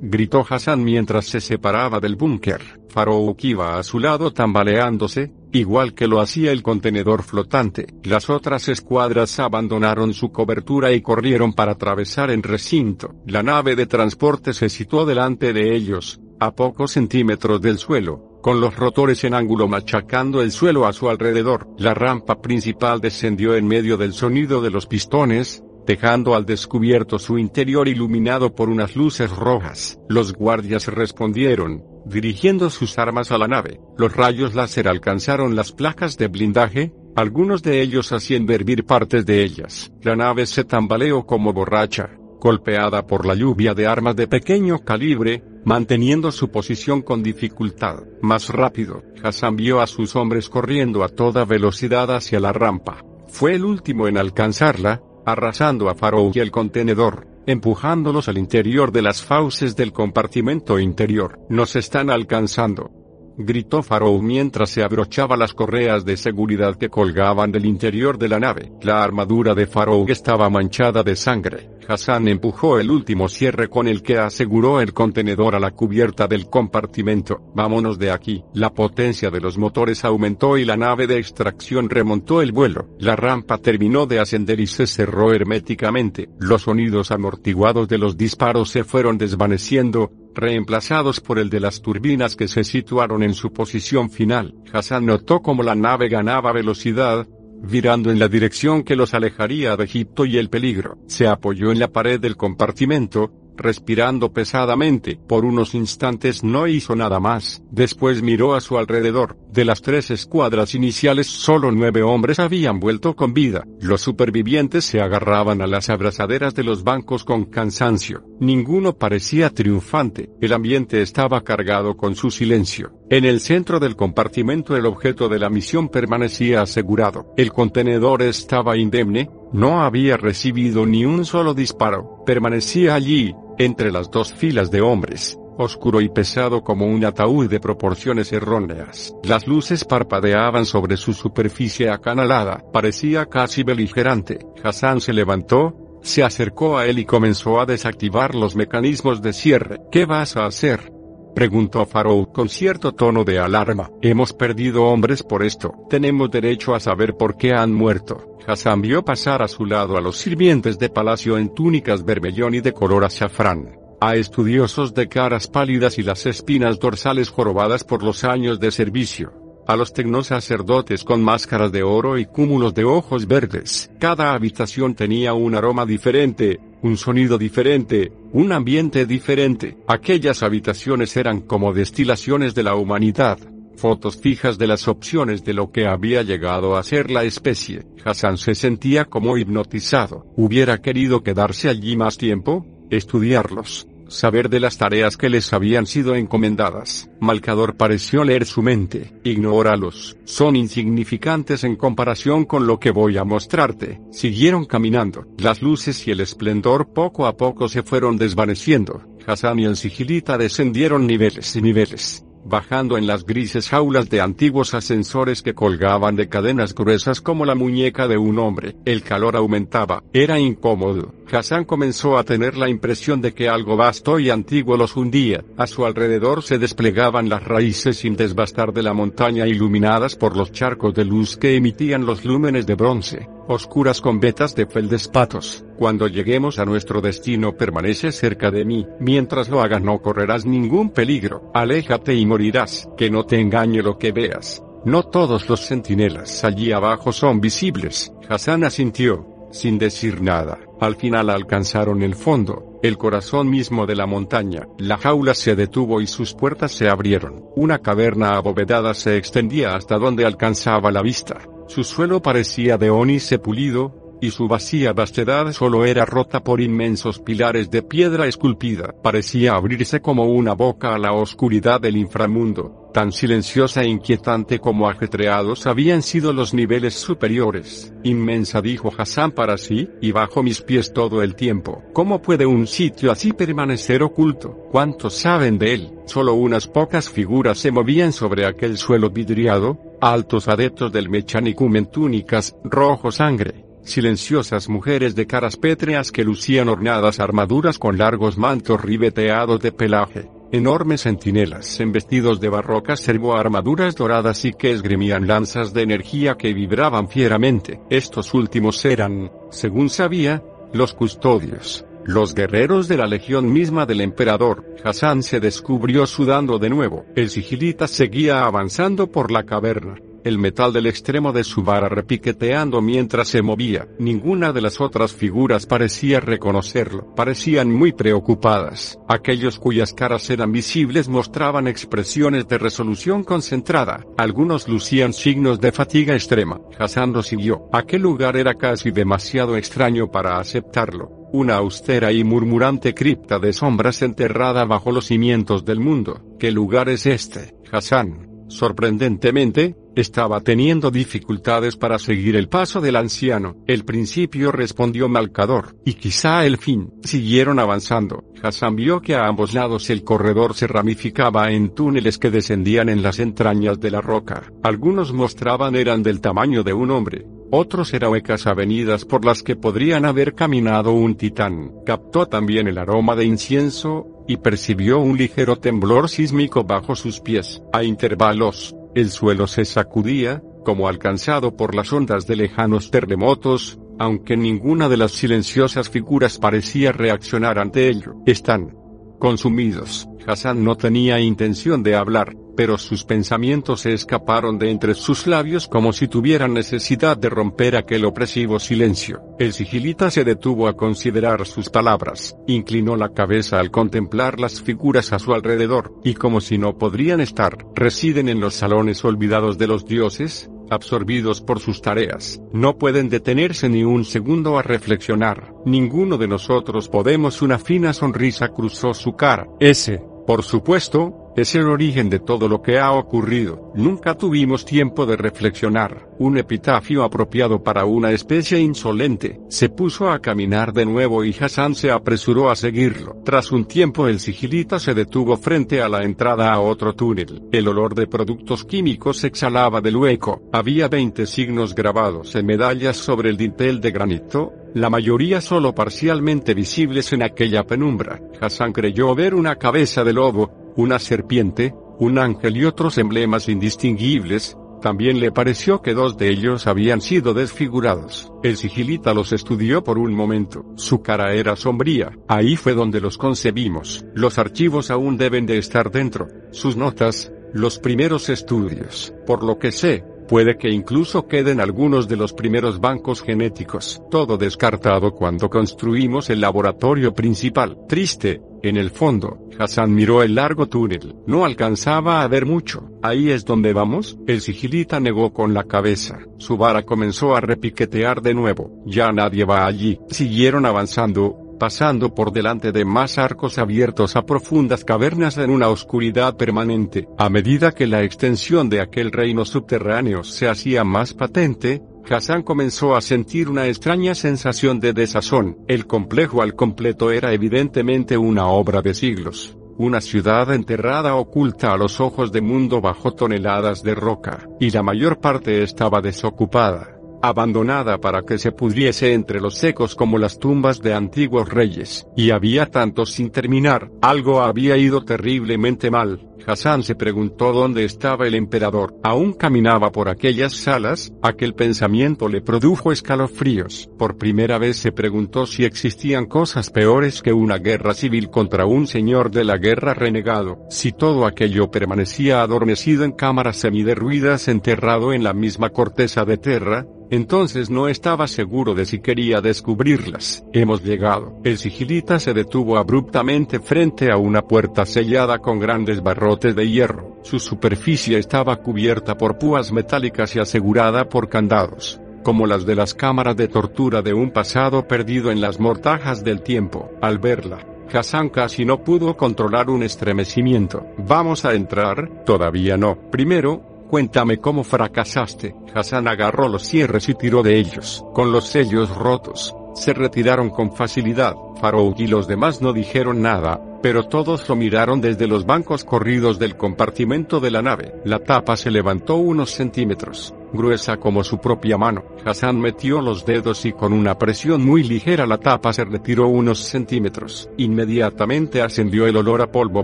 gritó Hassan mientras se separaba del búnker. Farouk iba a su lado tambaleándose, igual que lo hacía el contenedor flotante. Las otras escuadras abandonaron su cobertura y corrieron para atravesar el recinto. La nave de transporte se situó delante de ellos, a pocos centímetros del suelo, con los rotores en ángulo machacando el suelo a su alrededor. La rampa principal descendió en medio del sonido de los pistones, dejando al descubierto su interior iluminado por unas luces rojas. Los guardias respondieron, dirigiendo sus armas a la nave. Los rayos láser alcanzaron las placas de blindaje, algunos de ellos haciendo hervir partes de ellas. La nave se tambaleó como borracha, golpeada por la lluvia de armas de pequeño calibre, manteniendo su posición con dificultad. Más rápido, Hassan vio a sus hombres corriendo a toda velocidad hacia la rampa. Fue el último en alcanzarla, arrasando a Farouk y el contenedor, empujándolos al interior de las fauces del compartimento interior. Nos están alcanzando gritó Farouk mientras se abrochaba las correas de seguridad que colgaban del interior de la nave. La armadura de Farouk estaba manchada de sangre. Hassan empujó el último cierre con el que aseguró el contenedor a la cubierta del compartimento. Vámonos de aquí. La potencia de los motores aumentó y la nave de extracción remontó el vuelo. La rampa terminó de ascender y se cerró herméticamente. Los sonidos amortiguados de los disparos se fueron desvaneciendo, reemplazados por el de las turbinas que se situaron en su posición final. Hassan notó como la nave ganaba velocidad, virando en la dirección que los alejaría de Egipto y el peligro. Se apoyó en la pared del compartimento, respirando pesadamente. Por unos instantes no hizo nada más. Después miró a su alrededor. De las tres escuadras iniciales solo nueve hombres habían vuelto con vida. Los supervivientes se agarraban a las abrazaderas de los bancos con cansancio. Ninguno parecía triunfante. El ambiente estaba cargado con su silencio. En el centro del compartimento el objeto de la misión permanecía asegurado. El contenedor estaba indemne, no había recibido ni un solo disparo. Permanecía allí, entre las dos filas de hombres, oscuro y pesado como un ataúd de proporciones erróneas. Las luces parpadeaban sobre su superficie acanalada, parecía casi beligerante. Hassan se levantó, se acercó a él y comenzó a desactivar los mecanismos de cierre. ¿Qué vas a hacer? Preguntó Farouk con cierto tono de alarma. Hemos perdido hombres por esto. Tenemos derecho a saber por qué han muerto. Hassan vio pasar a su lado a los sirvientes de palacio en túnicas vermellón y de color azafrán. A estudiosos de caras pálidas y las espinas dorsales jorobadas por los años de servicio a los tecnosacerdotes con máscaras de oro y cúmulos de ojos verdes. Cada habitación tenía un aroma diferente, un sonido diferente, un ambiente diferente. Aquellas habitaciones eran como destilaciones de la humanidad, fotos fijas de las opciones de lo que había llegado a ser la especie. Hassan se sentía como hipnotizado. Hubiera querido quedarse allí más tiempo, estudiarlos, saber de las tareas que les habían sido encomendadas. Malcador pareció leer su mente. Ignóralos. Son insignificantes en comparación con lo que voy a mostrarte. Siguieron caminando. Las luces y el esplendor poco a poco se fueron desvaneciendo. Hassan y el sigilita descendieron niveles y niveles bajando en las grises jaulas de antiguos ascensores que colgaban de cadenas gruesas como la muñeca de un hombre. El calor aumentaba, era incómodo. Hassan comenzó a tener la impresión de que algo vasto y antiguo los hundía. A su alrededor se desplegaban las raíces sin desbastar de la montaña iluminadas por los charcos de luz que emitían los lúmenes de bronce oscuras con vetas de feldespatos. Cuando lleguemos a nuestro destino permanece cerca de mí, mientras lo hagas no correrás ningún peligro, aléjate y morirás, que no te engañe lo que veas. No todos los centinelas allí abajo son visibles. Hassan asintió, sin decir nada. Al final alcanzaron el fondo, el corazón mismo de la montaña. La jaula se detuvo y sus puertas se abrieron. Una caverna abovedada se extendía hasta donde alcanzaba la vista. Su suelo parecía de ónice pulido, y su vacía vastedad solo era rota por inmensos pilares de piedra esculpida. Parecía abrirse como una boca a la oscuridad del inframundo, tan silenciosa e inquietante como ajetreados habían sido los niveles superiores. Inmensa dijo Hassan para sí, y bajo mis pies todo el tiempo. ¿Cómo puede un sitio así permanecer oculto? ¿Cuántos saben de él? Solo unas pocas figuras se movían sobre aquel suelo vidriado, altos adeptos del mechanicum en túnicas, rojo sangre, silenciosas mujeres de caras pétreas que lucían ornadas armaduras con largos mantos ribeteados de pelaje, enormes centinelas en vestidos de barrocas servo armaduras doradas y que esgrimían lanzas de energía que vibraban fieramente. Estos últimos eran, según sabía, los custodios. Los guerreros de la legión misma del emperador, Hassan se descubrió sudando de nuevo. El sigilita seguía avanzando por la caverna el metal del extremo de su vara repiqueteando mientras se movía. Ninguna de las otras figuras parecía reconocerlo. Parecían muy preocupadas. Aquellos cuyas caras eran visibles mostraban expresiones de resolución concentrada. Algunos lucían signos de fatiga extrema. Hassan lo siguió. Aquel lugar era casi demasiado extraño para aceptarlo una austera y murmurante cripta de sombras enterrada bajo los cimientos del mundo. ¿Qué lugar es este, Hassan? Sorprendentemente, estaba teniendo dificultades para seguir el paso del anciano. El principio respondió Malcador, y quizá el fin. Siguieron avanzando. Hassan vio que a ambos lados el corredor se ramificaba en túneles que descendían en las entrañas de la roca. Algunos mostraban eran del tamaño de un hombre, otros eran huecas avenidas por las que podrían haber caminado un titán. Captó también el aroma de incienso, y percibió un ligero temblor sísmico bajo sus pies. A intervalos, el suelo se sacudía, como alcanzado por las ondas de lejanos terremotos, aunque ninguna de las silenciosas figuras parecía reaccionar ante ello. Están consumidos. Hassan no tenía intención de hablar, pero sus pensamientos se escaparon de entre sus labios como si tuvieran necesidad de romper aquel opresivo silencio. El sigilita se detuvo a considerar sus palabras, inclinó la cabeza al contemplar las figuras a su alrededor, y como si no podrían estar, residen en los salones olvidados de los dioses, absorbidos por sus tareas, no pueden detenerse ni un segundo a reflexionar. Ninguno de nosotros podemos una fina sonrisa cruzó su cara. Ese, por supuesto, es el origen de todo lo que ha ocurrido. Nunca tuvimos tiempo de reflexionar. Un epitafio apropiado para una especie insolente. Se puso a caminar de nuevo y Hassan se apresuró a seguirlo. Tras un tiempo el sigilita se detuvo frente a la entrada a otro túnel. El olor de productos químicos exhalaba del hueco. Había 20 signos grabados en medallas sobre el dintel de granito, la mayoría solo parcialmente visibles en aquella penumbra. Hassan creyó ver una cabeza de lobo, una serpiente, un ángel y otros emblemas indistinguibles, también le pareció que dos de ellos habían sido desfigurados. El sigilita los estudió por un momento. Su cara era sombría. Ahí fue donde los concebimos. Los archivos aún deben de estar dentro. Sus notas, los primeros estudios. Por lo que sé, Puede que incluso queden algunos de los primeros bancos genéticos. Todo descartado cuando construimos el laboratorio principal. Triste, en el fondo, Hassan miró el largo túnel. No alcanzaba a ver mucho. ¿Ahí es donde vamos? El sigilita negó con la cabeza. Su vara comenzó a repiquetear de nuevo. Ya nadie va allí. Siguieron avanzando, pasando por delante de más arcos abiertos a profundas cavernas en una oscuridad permanente. A medida que la extensión de aquel reino subterráneo se hacía más patente, Hassan comenzó a sentir una extraña sensación de desazón. El complejo al completo era evidentemente una obra de siglos. Una ciudad enterrada oculta a los ojos de mundo bajo toneladas de roca, y la mayor parte estaba desocupada abandonada para que se pudriese entre los secos como las tumbas de antiguos reyes, y había tantos sin terminar, algo había ido terriblemente mal. Hassan se preguntó dónde estaba el emperador. Aún caminaba por aquellas salas, aquel pensamiento le produjo escalofríos. Por primera vez se preguntó si existían cosas peores que una guerra civil contra un señor de la guerra renegado, si todo aquello permanecía adormecido en cámaras semiderruidas enterrado en la misma corteza de tierra, entonces no estaba seguro de si quería descubrirlas. Hemos llegado. El sigilita se detuvo abruptamente frente a una puerta sellada con grandes barrotes de hierro. Su superficie estaba cubierta por púas metálicas y asegurada por candados como las de las cámaras de tortura de un pasado perdido en las mortajas del tiempo. Al verla, Hassan casi no pudo controlar un estremecimiento. ¿Vamos a entrar? Todavía no. Primero, Cuéntame cómo fracasaste. Hassan agarró los cierres y tiró de ellos. Con los sellos rotos, se retiraron con facilidad. Farouk y los demás no dijeron nada, pero todos lo miraron desde los bancos corridos del compartimento de la nave. La tapa se levantó unos centímetros, gruesa como su propia mano. Hassan metió los dedos y con una presión muy ligera la tapa se retiró unos centímetros. Inmediatamente ascendió el olor a polvo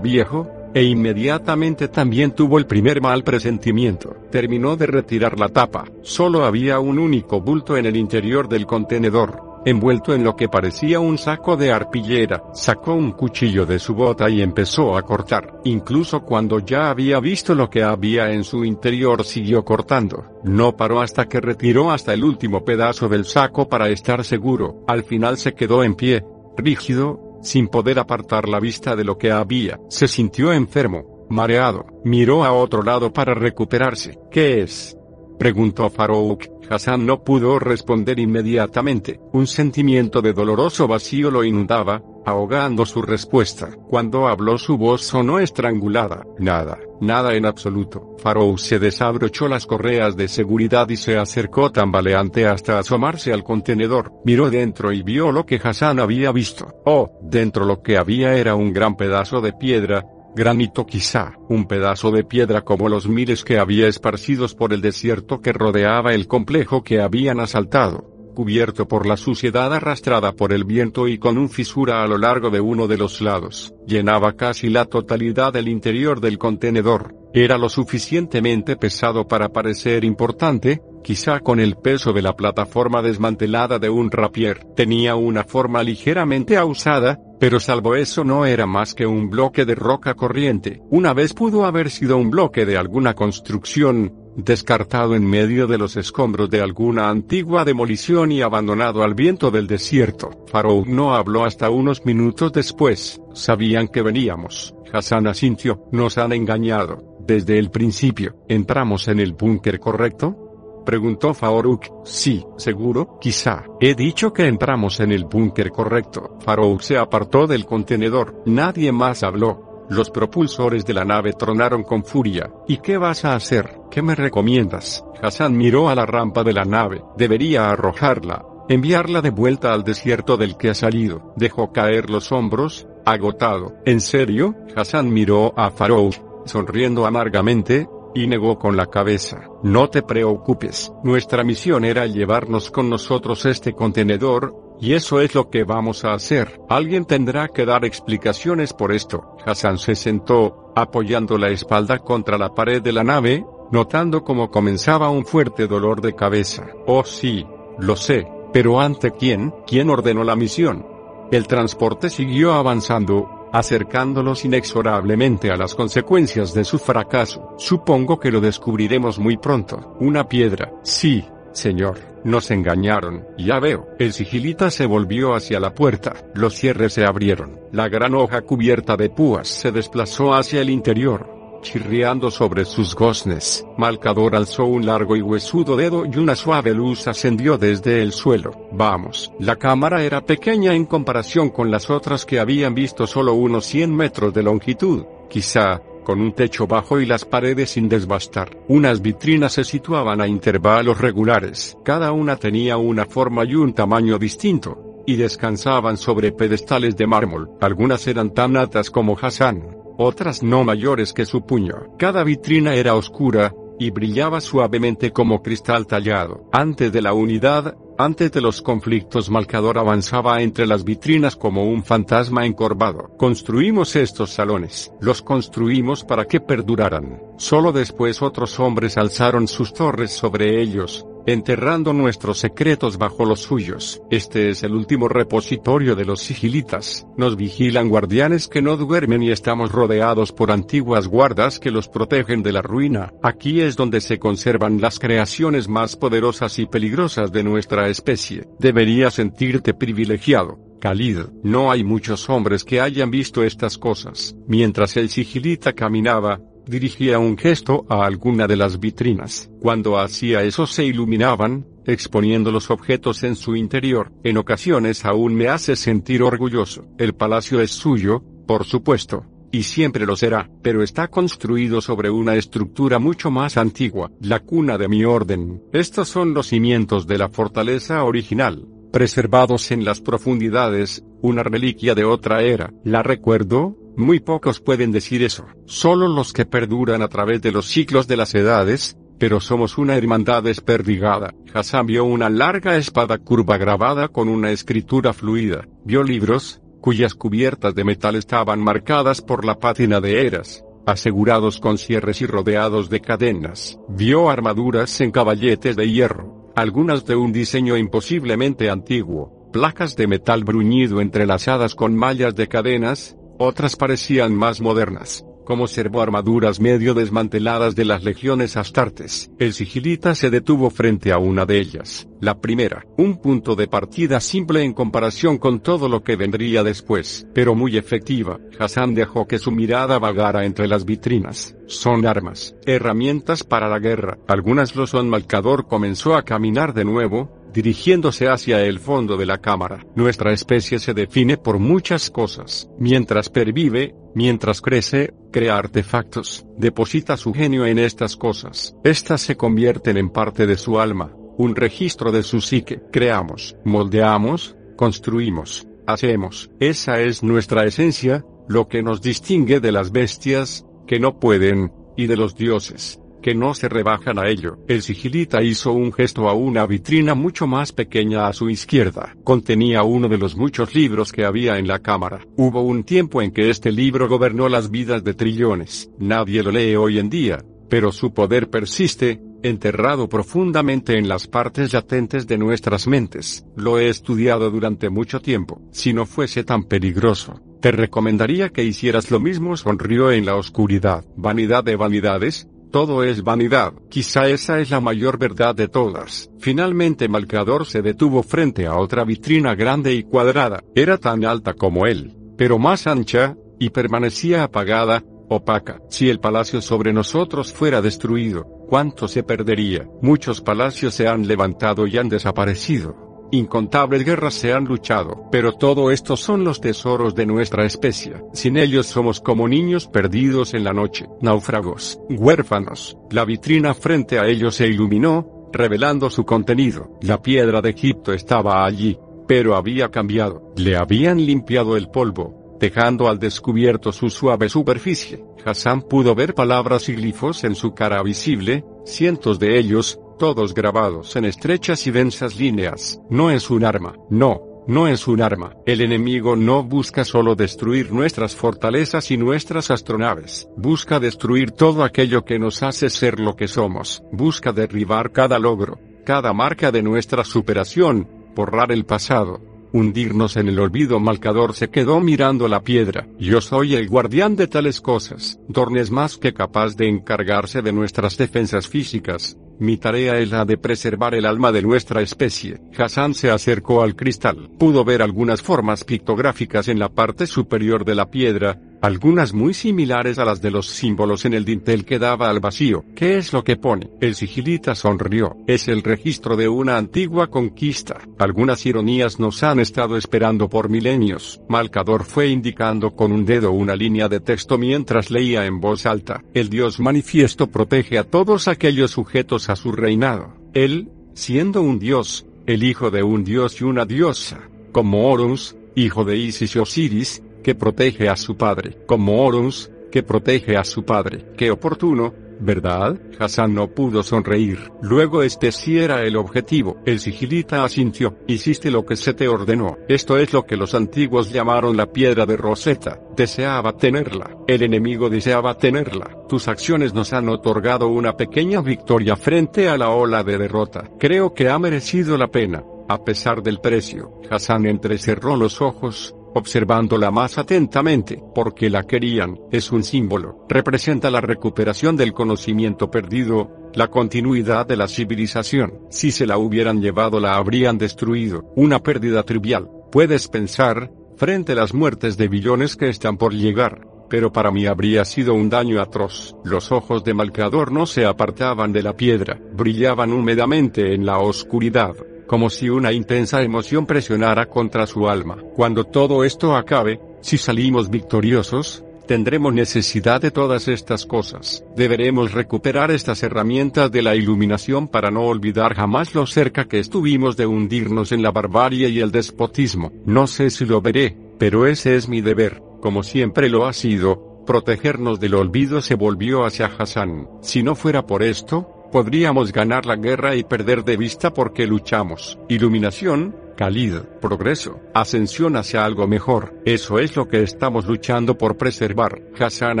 viejo, e inmediatamente también tuvo el primer mal presentimiento. Terminó de retirar la tapa. Solo había un único bulto en el interior del contenedor, envuelto en lo que parecía un saco de arpillera, sacó un cuchillo de su bota y empezó a cortar. Incluso cuando ya había visto lo que había en su interior siguió cortando. No paró hasta que retiró hasta el último pedazo del saco para estar seguro. Al final se quedó en pie, rígido, sin poder apartar la vista de lo que había. Se sintió enfermo, mareado, miró a otro lado para recuperarse. ¿Qué es? Preguntó Farouk. Hassan no pudo responder inmediatamente. Un sentimiento de doloroso vacío lo inundaba, ahogando su respuesta. Cuando habló su voz sonó estrangulada. Nada, nada en absoluto. Farouk se desabrochó las correas de seguridad y se acercó tambaleante hasta asomarse al contenedor. Miró dentro y vio lo que Hassan había visto. Oh, dentro lo que había era un gran pedazo de piedra, Granito quizá, un pedazo de piedra como los miles que había esparcidos por el desierto que rodeaba el complejo que habían asaltado, cubierto por la suciedad arrastrada por el viento y con un fisura a lo largo de uno de los lados, llenaba casi la totalidad del interior del contenedor. Era lo suficientemente pesado para parecer importante, quizá con el peso de la plataforma desmantelada de un rapier. Tenía una forma ligeramente ausada, pero salvo eso no era más que un bloque de roca corriente. Una vez pudo haber sido un bloque de alguna construcción, descartado en medio de los escombros de alguna antigua demolición y abandonado al viento del desierto. Farouk no habló hasta unos minutos después. Sabían que veníamos. Hassan asintió. Nos han engañado. Desde el principio. ¿Entramos en el búnker correcto? Preguntó Farouk. Sí, seguro, quizá. He dicho que entramos en el búnker correcto. Farouk se apartó del contenedor. Nadie más habló. Los propulsores de la nave tronaron con furia. ¿Y qué vas a hacer? ¿Qué me recomiendas? Hassan miró a la rampa de la nave. Debería arrojarla. Enviarla de vuelta al desierto del que ha salido. Dejó caer los hombros, agotado. ¿En serio? Hassan miró a Farouk, sonriendo amargamente, y negó con la cabeza. No te preocupes, nuestra misión era llevarnos con nosotros este contenedor, y eso es lo que vamos a hacer. Alguien tendrá que dar explicaciones por esto. Hassan se sentó, apoyando la espalda contra la pared de la nave, notando cómo comenzaba un fuerte dolor de cabeza. Oh sí, lo sé, pero ¿ante quién? ¿Quién ordenó la misión? El transporte siguió avanzando, acercándolos inexorablemente a las consecuencias de su fracaso. Supongo que lo descubriremos muy pronto. Una piedra. Sí, señor, nos engañaron. Ya veo. El sigilita se volvió hacia la puerta. Los cierres se abrieron. La gran hoja cubierta de púas se desplazó hacia el interior chirriando sobre sus goznes. Malcador alzó un largo y huesudo dedo y una suave luz ascendió desde el suelo. Vamos. La cámara era pequeña en comparación con las otras que habían visto solo unos 100 metros de longitud. Quizá, con un techo bajo y las paredes sin desbastar. Unas vitrinas se situaban a intervalos regulares. Cada una tenía una forma y un tamaño distinto, y descansaban sobre pedestales de mármol. Algunas eran tan altas como Hassan, otras no mayores que su puño. Cada vitrina era oscura, y brillaba suavemente como cristal tallado. Antes de la unidad, antes de los conflictos Malcador avanzaba entre las vitrinas como un fantasma encorvado. Construimos estos salones. Los construimos para que perduraran. Solo después otros hombres alzaron sus torres sobre ellos, enterrando nuestros secretos bajo los suyos. Este es el último repositorio de los sigilitas. Nos vigilan guardianes que no duermen y estamos rodeados por antiguas guardas que los protegen de la ruina. Aquí es donde se conservan las creaciones más poderosas y peligrosas de nuestra especie. Deberías sentirte privilegiado. Khalid, no hay muchos hombres que hayan visto estas cosas. Mientras el sigilita caminaba, dirigía un gesto a alguna de las vitrinas. Cuando hacía eso se iluminaban, exponiendo los objetos en su interior. En ocasiones aún me hace sentir orgulloso. El palacio es suyo, por supuesto, y siempre lo será, pero está construido sobre una estructura mucho más antigua, la cuna de mi orden. Estos son los cimientos de la fortaleza original, preservados en las profundidades, una reliquia de otra era. ¿La recuerdo? Muy pocos pueden decir eso, solo los que perduran a través de los ciclos de las edades, pero somos una hermandad desperdigada. Hassan vio una larga espada curva grabada con una escritura fluida, vio libros, cuyas cubiertas de metal estaban marcadas por la pátina de eras, asegurados con cierres y rodeados de cadenas. Vio armaduras en caballetes de hierro, algunas de un diseño imposiblemente antiguo, placas de metal bruñido entrelazadas con mallas de cadenas, otras parecían más modernas, como servoarmaduras medio desmanteladas de las legiones astartes. El sigilita se detuvo frente a una de ellas, la primera, un punto de partida simple en comparación con todo lo que vendría después, pero muy efectiva. Hassan dejó que su mirada vagara entre las vitrinas. Son armas, herramientas para la guerra. Algunas lo son. Malcador comenzó a caminar de nuevo, dirigiéndose hacia el fondo de la cámara. Nuestra especie se define por muchas cosas. Mientras pervive, mientras crece, crea artefactos, deposita su genio en estas cosas. Estas se convierten en parte de su alma, un registro de su psique. Creamos, moldeamos, construimos, hacemos. Esa es nuestra esencia, lo que nos distingue de las bestias, que no pueden, y de los dioses que no se rebajan a ello. El sigilita hizo un gesto a una vitrina mucho más pequeña a su izquierda. Contenía uno de los muchos libros que había en la cámara. Hubo un tiempo en que este libro gobernó las vidas de trillones. Nadie lo lee hoy en día, pero su poder persiste, enterrado profundamente en las partes latentes de nuestras mentes. Lo he estudiado durante mucho tiempo. Si no fuese tan peligroso, te recomendaría que hicieras lo mismo, sonrió en la oscuridad. Vanidad de vanidades, todo es vanidad. Quizá esa es la mayor verdad de todas. Finalmente Malcador se detuvo frente a otra vitrina grande y cuadrada. Era tan alta como él, pero más ancha, y permanecía apagada, opaca. Si el palacio sobre nosotros fuera destruido, ¿cuánto se perdería? Muchos palacios se han levantado y han desaparecido. Incontables guerras se han luchado, pero todo esto son los tesoros de nuestra especie. Sin ellos somos como niños perdidos en la noche, náufragos, huérfanos. La vitrina frente a ellos se iluminó, revelando su contenido. La piedra de Egipto estaba allí, pero había cambiado. Le habían limpiado el polvo, dejando al descubierto su suave superficie. Hassan pudo ver palabras y glifos en su cara visible, cientos de ellos, todos grabados en estrechas y densas líneas. No es un arma, no, no es un arma. El enemigo no busca solo destruir nuestras fortalezas y nuestras astronaves. Busca destruir todo aquello que nos hace ser lo que somos. Busca derribar cada logro, cada marca de nuestra superación, borrar el pasado, hundirnos en el olvido. Malcador se quedó mirando la piedra. Yo soy el guardián de tales cosas. Dorn es más que capaz de encargarse de nuestras defensas físicas, mi tarea es la de preservar el alma de nuestra especie. Hassan se acercó al cristal. Pudo ver algunas formas pictográficas en la parte superior de la piedra, algunas muy similares a las de los símbolos en el dintel que daba al vacío. ¿Qué es lo que pone? El sigilita sonrió. Es el registro de una antigua conquista. Algunas ironías nos han estado esperando por milenios. Malcador fue indicando con un dedo una línea de texto mientras leía en voz alta. El dios manifiesto protege a todos aquellos sujetos a su reinado. Él, siendo un dios, el hijo de un dios y una diosa, como Horus, hijo de Isis y Osiris, que protege a su padre, como Horus, que protege a su padre. Qué oportuno, ¿verdad? Hassan no pudo sonreír. Luego este sí era el objetivo. El sigilita asintió. Hiciste lo que se te ordenó. Esto es lo que los antiguos llamaron la piedra de Rosetta. Deseaba tenerla. El enemigo deseaba tenerla. Tus acciones nos han otorgado una pequeña victoria frente a la ola de derrota. Creo que ha merecido la pena. A pesar del precio, Hassan entrecerró los ojos, observándola más atentamente, porque la querían, es un símbolo, representa la recuperación del conocimiento perdido, la continuidad de la civilización. Si se la hubieran llevado la habrían destruido, una pérdida trivial, puedes pensar, frente a las muertes de billones que están por llegar. Pero para mí habría sido un daño atroz. Los ojos de Malcador no se apartaban de la piedra, brillaban húmedamente en la oscuridad como si una intensa emoción presionara contra su alma. Cuando todo esto acabe, si salimos victoriosos, tendremos necesidad de todas estas cosas. Deberemos recuperar estas herramientas de la iluminación para no olvidar jamás lo cerca que estuvimos de hundirnos en la barbarie y el despotismo. No sé si lo veré, pero ese es mi deber, como siempre lo ha sido, protegernos del olvido se volvió hacia Hassan. Si no fuera por esto, podríamos ganar la guerra y perder de vista porque luchamos. Iluminación, calidad, progreso, ascensión hacia algo mejor. Eso es lo que estamos luchando por preservar. Hassan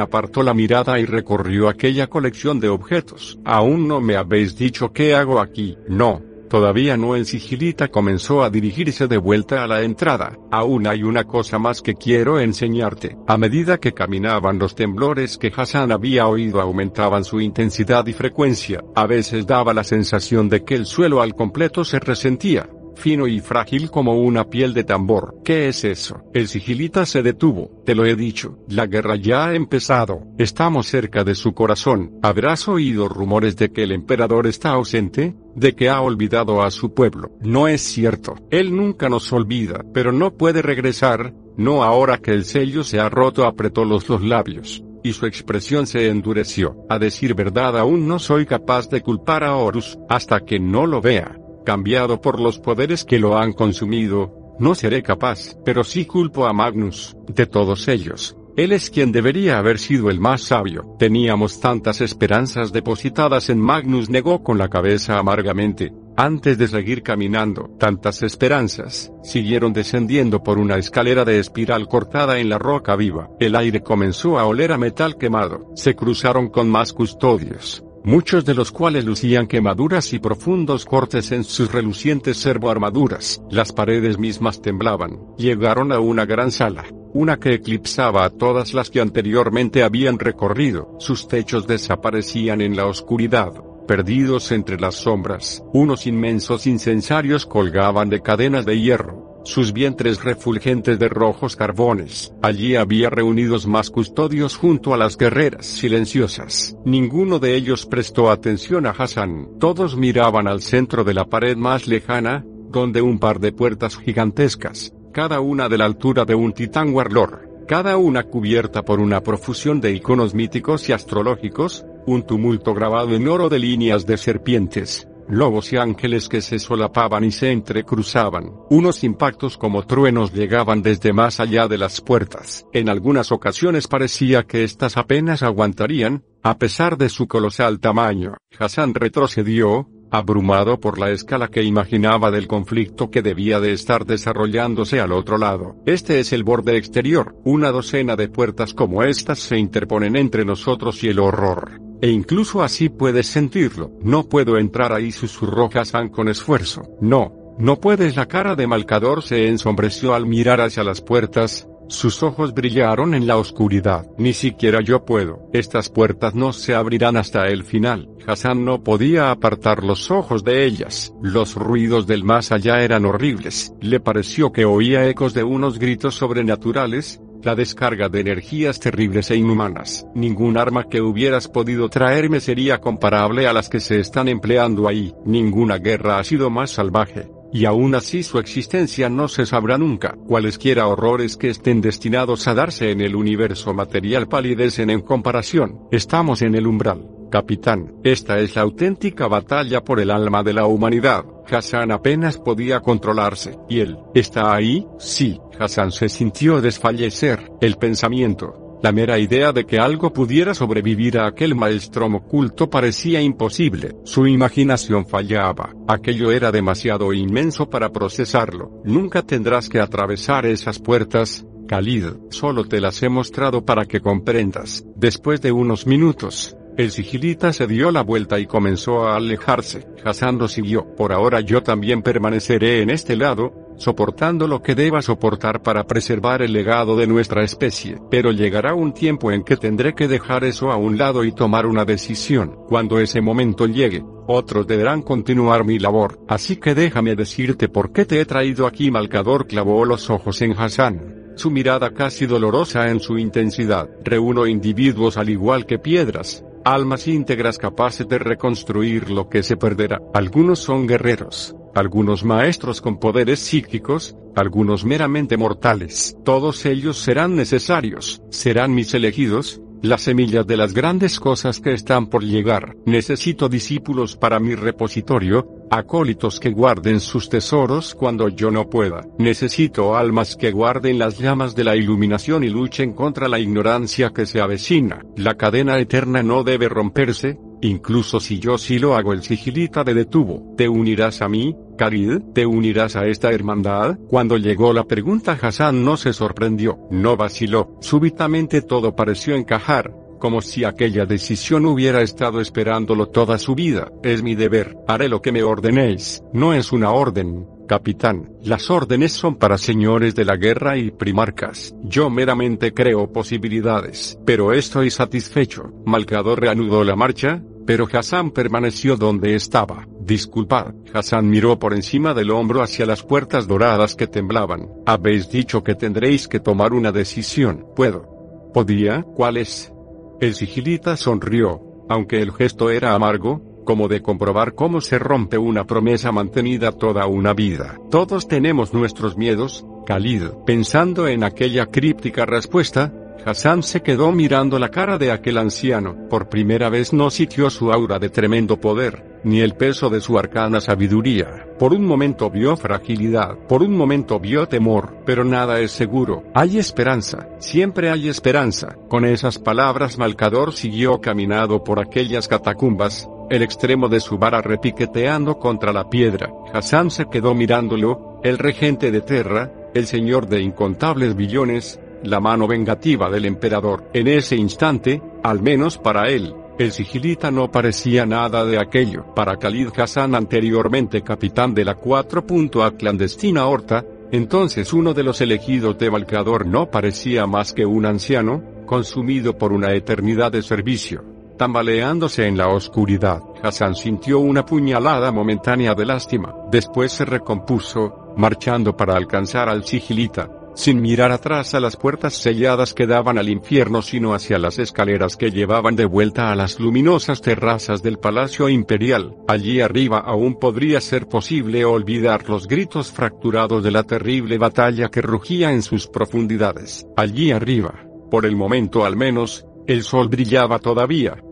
apartó la mirada y recorrió aquella colección de objetos. Aún no me habéis dicho qué hago aquí. No, Todavía no el sigilita comenzó a dirigirse de vuelta a la entrada. Aún hay una cosa más que quiero enseñarte. A medida que caminaban los temblores que Hassan había oído aumentaban su intensidad y frecuencia. A veces daba la sensación de que el suelo al completo se resentía fino y frágil como una piel de tambor. ¿Qué es eso? El sigilita se detuvo, te lo he dicho, la guerra ya ha empezado, estamos cerca de su corazón. ¿Habrás oído rumores de que el emperador está ausente? ¿De que ha olvidado a su pueblo? No es cierto, él nunca nos olvida, pero no puede regresar, no ahora que el sello se ha roto apretó los, los labios y su expresión se endureció. A decir verdad aún no soy capaz de culpar a Horus, hasta que no lo vea cambiado por los poderes que lo han consumido, no seré capaz, pero sí culpo a Magnus, de todos ellos. Él es quien debería haber sido el más sabio. Teníamos tantas esperanzas depositadas en Magnus, negó con la cabeza amargamente. Antes de seguir caminando, tantas esperanzas, siguieron descendiendo por una escalera de espiral cortada en la roca viva. El aire comenzó a oler a metal quemado. Se cruzaron con más custodios muchos de los cuales lucían quemaduras y profundos cortes en sus relucientes servoarmaduras. Las paredes mismas temblaban. Llegaron a una gran sala, una que eclipsaba a todas las que anteriormente habían recorrido. Sus techos desaparecían en la oscuridad, perdidos entre las sombras. Unos inmensos incensarios colgaban de cadenas de hierro sus vientres refulgentes de rojos carbones. Allí había reunidos más custodios junto a las guerreras silenciosas. Ninguno de ellos prestó atención a Hassan. Todos miraban al centro de la pared más lejana, donde un par de puertas gigantescas, cada una de la altura de un titán warlord, cada una cubierta por una profusión de iconos míticos y astrológicos, un tumulto grabado en oro de líneas de serpientes, lobos y ángeles que se solapaban y se entrecruzaban. Unos impactos como truenos llegaban desde más allá de las puertas. En algunas ocasiones parecía que éstas apenas aguantarían, a pesar de su colosal tamaño. Hassan retrocedió, abrumado por la escala que imaginaba del conflicto que debía de estar desarrollándose al otro lado. Este es el borde exterior, una docena de puertas como estas se interponen entre nosotros y el horror. E incluso así puedes sentirlo. No puedo entrar ahí, susurró Hassan con esfuerzo. No, no puedes. La cara de Malcador se ensombreció al mirar hacia las puertas, sus ojos brillaron en la oscuridad. Ni siquiera yo puedo. Estas puertas no se abrirán hasta el final. Hassan no podía apartar los ojos de ellas. Los ruidos del más allá eran horribles. Le pareció que oía ecos de unos gritos sobrenaturales, la descarga de energías terribles e inhumanas. Ningún arma que hubieras podido traerme sería comparable a las que se están empleando ahí. Ninguna guerra ha sido más salvaje. Y aún así su existencia no se sabrá nunca. Cualesquiera horrores que estén destinados a darse en el universo material palidecen en comparación. Estamos en el umbral. Capitán, esta es la auténtica batalla por el alma de la humanidad. Hassan apenas podía controlarse. ¿Y él, está ahí? Sí, Hassan se sintió desfallecer. El pensamiento, la mera idea de que algo pudiera sobrevivir a aquel maelstrom oculto parecía imposible. Su imaginación fallaba. Aquello era demasiado inmenso para procesarlo. Nunca tendrás que atravesar esas puertas, Khalid. Solo te las he mostrado para que comprendas. Después de unos minutos, el sigilita se dio la vuelta y comenzó a alejarse. Hassan lo siguió. Por ahora yo también permaneceré en este lado, soportando lo que deba soportar para preservar el legado de nuestra especie. Pero llegará un tiempo en que tendré que dejar eso a un lado y tomar una decisión. Cuando ese momento llegue, otros deberán continuar mi labor. Así que déjame decirte por qué te he traído aquí. Malcador clavó los ojos en Hassan. Su mirada casi dolorosa en su intensidad. Reúno individuos al igual que piedras, almas íntegras capaces de reconstruir lo que se perderá. Algunos son guerreros, algunos maestros con poderes psíquicos, algunos meramente mortales. Todos ellos serán necesarios, serán mis elegidos, las semillas de las grandes cosas que están por llegar. Necesito discípulos para mi repositorio, acólitos que guarden sus tesoros cuando yo no pueda. Necesito almas que guarden las llamas de la iluminación y luchen contra la ignorancia que se avecina. La cadena eterna no debe romperse, incluso si yo sí lo hago el sigilita de detuvo. ¿Te unirás a mí, Carid? ¿Te unirás a esta hermandad? Cuando llegó la pregunta Hassan no se sorprendió, no vaciló. Súbitamente todo pareció encajar, como si aquella decisión hubiera estado esperándolo toda su vida. Es mi deber, haré lo que me ordenéis. No es una orden, capitán. Las órdenes son para señores de la guerra y primarcas. Yo meramente creo posibilidades. Pero estoy satisfecho. Malcador reanudó la marcha, pero Hassan permaneció donde estaba. Disculpad, Hassan miró por encima del hombro hacia las puertas doradas que temblaban. Habéis dicho que tendréis que tomar una decisión. ¿Puedo? ¿Podía? ¿Cuál es? El sigilita sonrió, aunque el gesto era amargo, como de comprobar cómo se rompe una promesa mantenida toda una vida. Todos tenemos nuestros miedos, Khalid. Pensando en aquella críptica respuesta, Hassan se quedó mirando la cara de aquel anciano. Por primera vez no sintió su aura de tremendo poder, ni el peso de su arcana sabiduría. Por un momento vio fragilidad, por un momento vio temor, pero nada es seguro. Hay esperanza, siempre hay esperanza. Con esas palabras Malcador siguió caminando por aquellas catacumbas, el extremo de su vara repiqueteando contra la piedra. Hassan se quedó mirándolo, el regente de Terra, el señor de incontables billones, la mano vengativa del emperador. En ese instante, al menos para él, el sigilita no parecía nada de aquello. Para Khalid Hassan anteriormente capitán de la 4. A clandestina Horta, entonces uno de los elegidos de Valcador no parecía más que un anciano, consumido por una eternidad de servicio. Tambaleándose en la oscuridad, Hassan sintió una puñalada momentánea de lástima. Después se recompuso, marchando para alcanzar al sigilita, sin mirar atrás a las puertas selladas que daban al infierno sino hacia las escaleras que llevaban de vuelta a las luminosas terrazas del Palacio Imperial. Allí arriba aún podría ser posible olvidar los gritos fracturados de la terrible batalla que rugía en sus profundidades. Allí arriba, por el momento al menos, el sol brillaba todavía,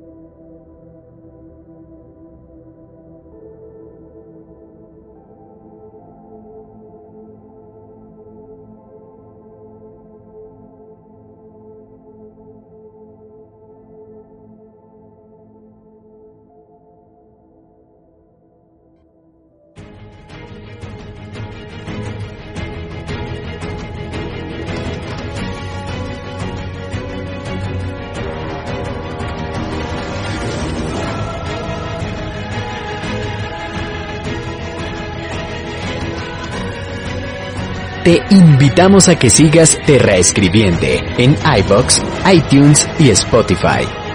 te invitamos a que sigas Terra Escribiente en iBox, iTunes y Spotify.